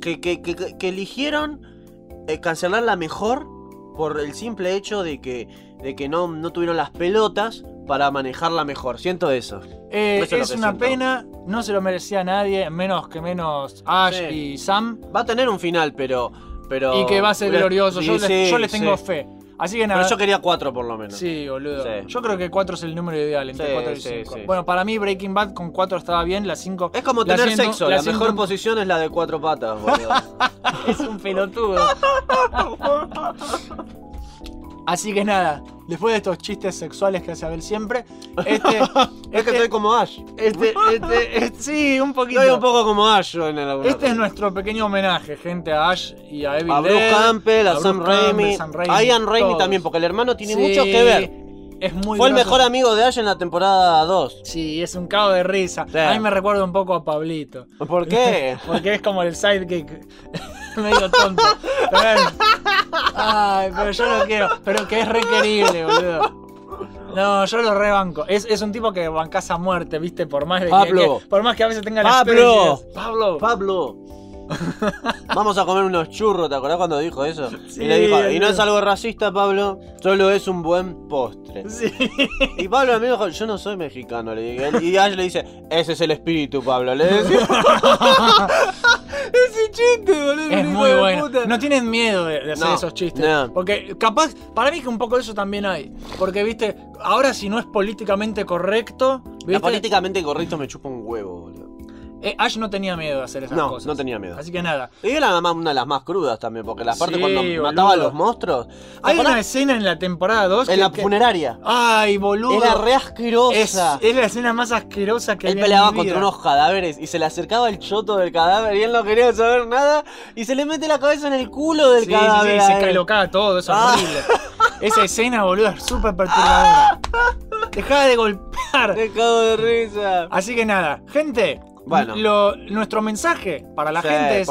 [SPEAKER 2] que, que- que- eligieron eh, cancelarla mejor por el simple hecho de que, de que no, no tuvieron las pelotas para manejarla mejor. Siento eso.
[SPEAKER 3] Eh,
[SPEAKER 2] eso es
[SPEAKER 3] una
[SPEAKER 2] siento.
[SPEAKER 3] pena, no se lo merecía nadie, menos que menos Ash
[SPEAKER 2] Sí.
[SPEAKER 3] y Sam.
[SPEAKER 2] Va a tener un final, pero. pero
[SPEAKER 3] Y que va a ser glorioso. Yo, les, yo les tengo fe. Así que nada.
[SPEAKER 2] Pero yo quería cuatro por lo menos.
[SPEAKER 3] Sí, boludo.
[SPEAKER 2] Sí.
[SPEAKER 3] Yo creo que 4 es el número ideal, entre
[SPEAKER 2] Sí,
[SPEAKER 3] 4 y
[SPEAKER 2] sí,
[SPEAKER 3] 5.
[SPEAKER 2] sí.
[SPEAKER 3] Bueno, para mí Breaking Bad con 4 estaba bien, la 5
[SPEAKER 2] Es como tener
[SPEAKER 3] siento-
[SPEAKER 2] sexo.
[SPEAKER 3] la
[SPEAKER 2] mejor posición es la de cuatro patas, boludo.
[SPEAKER 3] es un pelotudo. Así que nada, después de estos chistes sexuales que hace Abel siempre, este,
[SPEAKER 2] es que estoy como Ash.
[SPEAKER 3] este, este, este- sí, un poquito.
[SPEAKER 2] Estoy un poco como Ash yo en el
[SPEAKER 3] Este es nuestro pequeño homenaje, gente, a Ash y a Evil
[SPEAKER 2] A Bruce
[SPEAKER 3] Dead,
[SPEAKER 2] Campbell, a, Sam, Raimi,
[SPEAKER 3] Sam Raimi,
[SPEAKER 2] a Ian Raimi
[SPEAKER 3] todos.
[SPEAKER 2] también, porque el hermano tiene
[SPEAKER 3] Sí,
[SPEAKER 2] mucho que ver.
[SPEAKER 3] Es muy
[SPEAKER 2] Fue el mejor amigo de Ash en la temporada 2.
[SPEAKER 3] Sí, es un cago de risa.
[SPEAKER 2] Sí.
[SPEAKER 3] A mí me recuerda un poco a Pablito.
[SPEAKER 2] ¿Por qué?
[SPEAKER 3] Porque es como el sidekick medio tonto. Pero es- Ay, pero yo lo quiero. Pero que es requerible, boludo. No, yo lo rebanco. Es, es un tipo que bancás a muerte, ¿viste? Por más de que-
[SPEAKER 2] Pablo.
[SPEAKER 3] que- por más que a veces tenga las
[SPEAKER 2] Pablo.
[SPEAKER 3] Pablo.
[SPEAKER 2] Pablo. Vamos a comer unos churros, ¿te acordás cuando dijo eso?
[SPEAKER 3] Sí,
[SPEAKER 2] y le dijo, y no es algo racista, Pablo, solo es un buen postre.
[SPEAKER 3] Sí.
[SPEAKER 2] Y Pablo a mí dijo, yo no soy mexicano, le digo. Y Ash le dice, ese es el espíritu, Pablo. Le decía. Ese chiste, boludo.
[SPEAKER 3] Es muy bueno.
[SPEAKER 2] puta.
[SPEAKER 3] No tienen miedo de, de hacer
[SPEAKER 2] No,
[SPEAKER 3] esos chistes.
[SPEAKER 2] no.
[SPEAKER 3] Porque capaz, para mí que un poco de eso también hay. Porque, viste, ahora si no es políticamente correcto,
[SPEAKER 2] La
[SPEAKER 3] ¿viste?
[SPEAKER 2] políticamente correcto me chupa un huevo, boludo.
[SPEAKER 3] Eh, Ash no tenía miedo de hacer esas
[SPEAKER 2] No,
[SPEAKER 3] cosas.
[SPEAKER 2] no tenía miedo.
[SPEAKER 3] Así que nada.
[SPEAKER 2] Y era una de las más crudas también, porque la parte
[SPEAKER 3] Sí,
[SPEAKER 2] cuando
[SPEAKER 3] boludo.
[SPEAKER 2] mataba a los monstruos. ¿te
[SPEAKER 3] Hay una escena en la temporada 2
[SPEAKER 2] En
[SPEAKER 3] que-
[SPEAKER 2] la
[SPEAKER 3] que-
[SPEAKER 2] funeraria.
[SPEAKER 3] Ay, boludo.
[SPEAKER 2] Era re
[SPEAKER 3] es,
[SPEAKER 2] asquerosa.
[SPEAKER 3] es la escena más asquerosa que
[SPEAKER 2] Él
[SPEAKER 3] había en
[SPEAKER 2] peleaba
[SPEAKER 3] mi
[SPEAKER 2] contra
[SPEAKER 3] vida.
[SPEAKER 2] unos cadáveres y se le acercaba el choto del cadáver y él no quería saber nada y se le mete la cabeza en el culo del
[SPEAKER 3] Sí, sí,
[SPEAKER 2] cadáver.
[SPEAKER 3] sí,
[SPEAKER 2] a
[SPEAKER 3] se
[SPEAKER 2] él.
[SPEAKER 3] lo caga todo, es
[SPEAKER 2] Ah.
[SPEAKER 3] horrible. Esa escena, boludo, es súper perturbadora. Dejá de golpear.
[SPEAKER 2] Me cago de risa.
[SPEAKER 3] Así que nada, gente.
[SPEAKER 2] Bueno.
[SPEAKER 3] lo- nuestro mensaje para la
[SPEAKER 2] Sí,
[SPEAKER 3] gente es,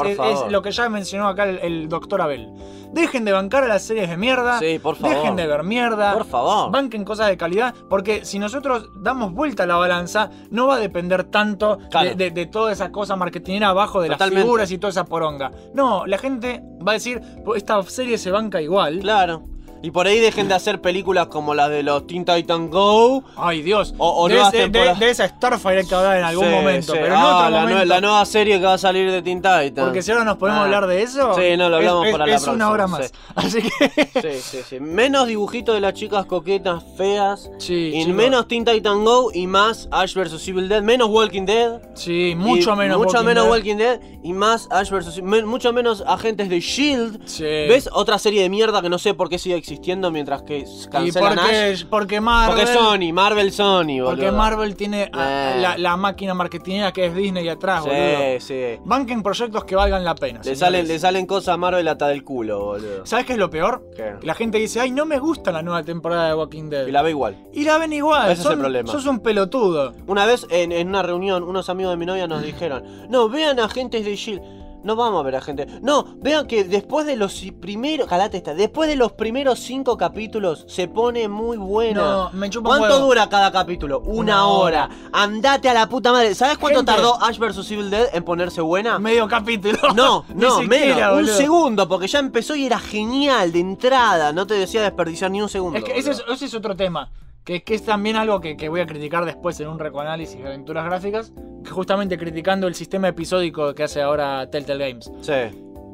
[SPEAKER 3] lo que ya mencionó acá el, el doctor Abel. Dejen de bancar a las series de mierda.
[SPEAKER 2] Sí, por favor.
[SPEAKER 3] Dejen de ver mierda.
[SPEAKER 2] Por favor.
[SPEAKER 3] Banquen cosas de calidad. Porque si nosotros damos vuelta a la balanza, no va a depender tanto
[SPEAKER 2] Claro.
[SPEAKER 3] de, de- de toda esa cosa marketingera abajo de
[SPEAKER 2] Totalmente.
[SPEAKER 3] las figuras y toda esa poronga. No, la gente va a decir, "Pues esta serie se banca igual.
[SPEAKER 2] Claro. Y por ahí dejen de hacer películas como las de los Teen Titan Go.
[SPEAKER 3] Ay, Dios.
[SPEAKER 2] O- o
[SPEAKER 3] de, ese- de- de esa Starfire que hablar en algún
[SPEAKER 2] Sí,
[SPEAKER 3] momento.
[SPEAKER 2] sí.
[SPEAKER 3] Pero en
[SPEAKER 2] Ah,
[SPEAKER 3] otro
[SPEAKER 2] la, nue-
[SPEAKER 3] momento.
[SPEAKER 2] la nueva serie que va a salir de Teen Titan.
[SPEAKER 3] Porque si ahora nos podemos
[SPEAKER 2] Ah.
[SPEAKER 3] hablar de eso.
[SPEAKER 2] Sí, no, lo hablamos
[SPEAKER 3] es,
[SPEAKER 2] para
[SPEAKER 3] es-
[SPEAKER 2] la
[SPEAKER 3] es una hora más.
[SPEAKER 2] sí.
[SPEAKER 3] Así que.
[SPEAKER 2] Sí, sí, sí. Menos dibujitos de las chicas coquetas feas.
[SPEAKER 3] Sí,
[SPEAKER 2] y
[SPEAKER 3] chicos.
[SPEAKER 2] menos Teen Titan Go y más Ash vs Evil Dead. Menos Walking Dead.
[SPEAKER 3] Sí, mucho menos.
[SPEAKER 2] Mucho
[SPEAKER 3] Walking
[SPEAKER 2] menos
[SPEAKER 3] Dead.
[SPEAKER 2] Walking Dead y más Ash vs. men- mucho menos agentes de Shield.
[SPEAKER 3] Sí.
[SPEAKER 2] E ¿Ves? Otra serie de mierda que no sé por qué sigue existiendo mientras que
[SPEAKER 3] Y
[SPEAKER 2] cancelan Ash.
[SPEAKER 3] porque, porque Marvel.
[SPEAKER 2] Porque Sony, Marvel Sony, boludo.
[SPEAKER 3] Porque Marvel tiene a-
[SPEAKER 2] Eh.
[SPEAKER 3] la, la máquina marketingera que es Disney atrás, boludo.
[SPEAKER 2] Sí, sí.
[SPEAKER 3] Banquen proyectos que valgan la pena.
[SPEAKER 2] Le salen, le salen cosas a Marvel hasta del culo, boludo.
[SPEAKER 3] ¿Sabes qué es lo peor?
[SPEAKER 2] ¿Qué?
[SPEAKER 3] La gente dice, ay, no me gusta la nueva temporada de Walking Dead.
[SPEAKER 2] Y la ve igual.
[SPEAKER 3] Y la ven igual.
[SPEAKER 2] Ese es el problema.
[SPEAKER 3] Sos un pelotudo.
[SPEAKER 2] Una vez en, en una reunión, unos amigos de mi novia nos dijeron: No, vean agentes de Shield. No vamos a ver a gente. No, vean que después de los primeros. Calate esta. Después de los primeros cinco capítulos se pone muy buena.
[SPEAKER 3] No, me chupa
[SPEAKER 2] ¿Cuánto
[SPEAKER 3] huevo.
[SPEAKER 2] dura cada capítulo? Una,
[SPEAKER 3] Una
[SPEAKER 2] hora.
[SPEAKER 3] hora.
[SPEAKER 2] Andate a la puta madre. ¿Sabes cuánto
[SPEAKER 3] Gente.
[SPEAKER 2] tardó Ash vs Evil Dead en ponerse buena?
[SPEAKER 3] Medio capítulo.
[SPEAKER 2] No, no,
[SPEAKER 3] siquiera,
[SPEAKER 2] menos. Un segundo, porque ya empezó y era genial de entrada. No te decía desperdiciar ni un segundo.
[SPEAKER 3] Es que ese es,
[SPEAKER 2] boludo.
[SPEAKER 3] ese es otro tema. Que, que es también algo que, que voy a criticar después en un recoanálisis de aventuras gráficas. Que justamente criticando el sistema episódico que hace ahora Telltale Games.
[SPEAKER 2] Sí.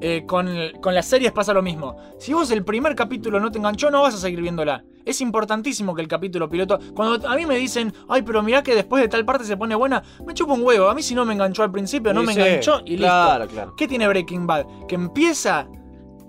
[SPEAKER 3] Eh, con, con las series pasa lo mismo. Si vos el primer capítulo no te enganchó, no vas a seguir viéndola. Es importantísimo que el capítulo piloto. Cuando a mí me dicen, ay, pero mirá que después de tal parte se pone buena, me chupa un huevo. A mí si no me enganchó al principio, no
[SPEAKER 2] Y
[SPEAKER 3] me
[SPEAKER 2] sí,
[SPEAKER 3] enganchó y
[SPEAKER 2] claro,
[SPEAKER 3] listo.
[SPEAKER 2] claro.
[SPEAKER 3] ¿Qué tiene Breaking Bad? Que empieza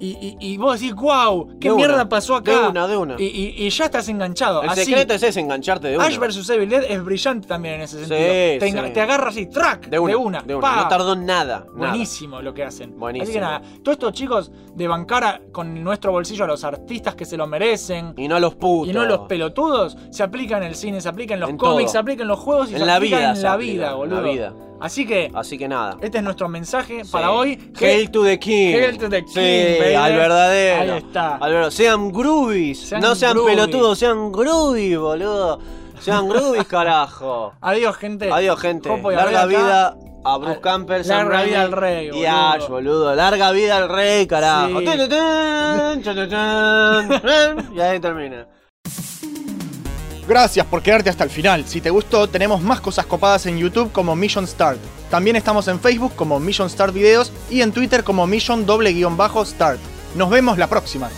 [SPEAKER 3] y, y- y vos decís, wow, ¿qué
[SPEAKER 2] De
[SPEAKER 3] mierda
[SPEAKER 2] una,
[SPEAKER 3] pasó acá?
[SPEAKER 2] de una, de una.
[SPEAKER 3] Y, ya estás enganchado.
[SPEAKER 2] El
[SPEAKER 3] Así,
[SPEAKER 2] secreto es ese, engancharte de una.
[SPEAKER 3] Ash vs Evil Dead es brillante también en ese
[SPEAKER 2] Sí,
[SPEAKER 3] sentido. te, enga-
[SPEAKER 2] sí.
[SPEAKER 3] te agarra así, track,
[SPEAKER 2] De una.
[SPEAKER 3] de una.
[SPEAKER 2] de
[SPEAKER 3] pa.
[SPEAKER 2] No tardó nada. nada.
[SPEAKER 3] Buenísimo lo que hacen.
[SPEAKER 2] Buenísimo.
[SPEAKER 3] Así que nada, todos estos chicos de bancar a- con nuestro bolsillo a los artistas que se lo merecen
[SPEAKER 2] Y no los putos.
[SPEAKER 3] y no los pelotudos, se aplica en el cine, se aplica en los
[SPEAKER 2] En
[SPEAKER 3] cómics,
[SPEAKER 2] todo.
[SPEAKER 3] se aplica en los juegos y
[SPEAKER 2] En
[SPEAKER 3] se
[SPEAKER 2] la
[SPEAKER 3] aplica
[SPEAKER 2] vida
[SPEAKER 3] en la
[SPEAKER 2] aplica,
[SPEAKER 3] vida,
[SPEAKER 2] en
[SPEAKER 3] boludo.
[SPEAKER 2] la vida.
[SPEAKER 3] Así que
[SPEAKER 2] Así que nada.
[SPEAKER 3] este es nuestro mensaje
[SPEAKER 2] Sí.
[SPEAKER 3] para hoy.
[SPEAKER 2] Hail to the King.
[SPEAKER 3] Hail to the
[SPEAKER 2] Sí,
[SPEAKER 3] King, baby.
[SPEAKER 2] al verdadero.
[SPEAKER 3] Ahí está.
[SPEAKER 2] Al verdadero. Sean groovies.
[SPEAKER 3] Sean
[SPEAKER 2] no sean
[SPEAKER 3] groovies.
[SPEAKER 2] pelotudos, sean groovies, boludo. Sean groovies, carajo.
[SPEAKER 3] Adiós, gente.
[SPEAKER 2] Adiós, gente.
[SPEAKER 3] Jopo y
[SPEAKER 2] Larga
[SPEAKER 3] Abel acá.
[SPEAKER 2] vida a Bruce
[SPEAKER 3] Al-
[SPEAKER 2] Campbell, Sam
[SPEAKER 3] larga vida al rey,
[SPEAKER 2] Y
[SPEAKER 3] boludo.
[SPEAKER 2] Ash, boludo. Larga vida al rey, carajo.
[SPEAKER 3] Sí.
[SPEAKER 2] Tun, tun, tun, tun, tun, tun. Y ahí termina.
[SPEAKER 1] Gracias por quedarte hasta el final. Si te gustó, tenemos más cosas copadas en YouTube como Mission Start. También estamos en Facebook como Mission Start Videos y en Twitter como Mission doble guion bajo Start. Nos vemos la próxima.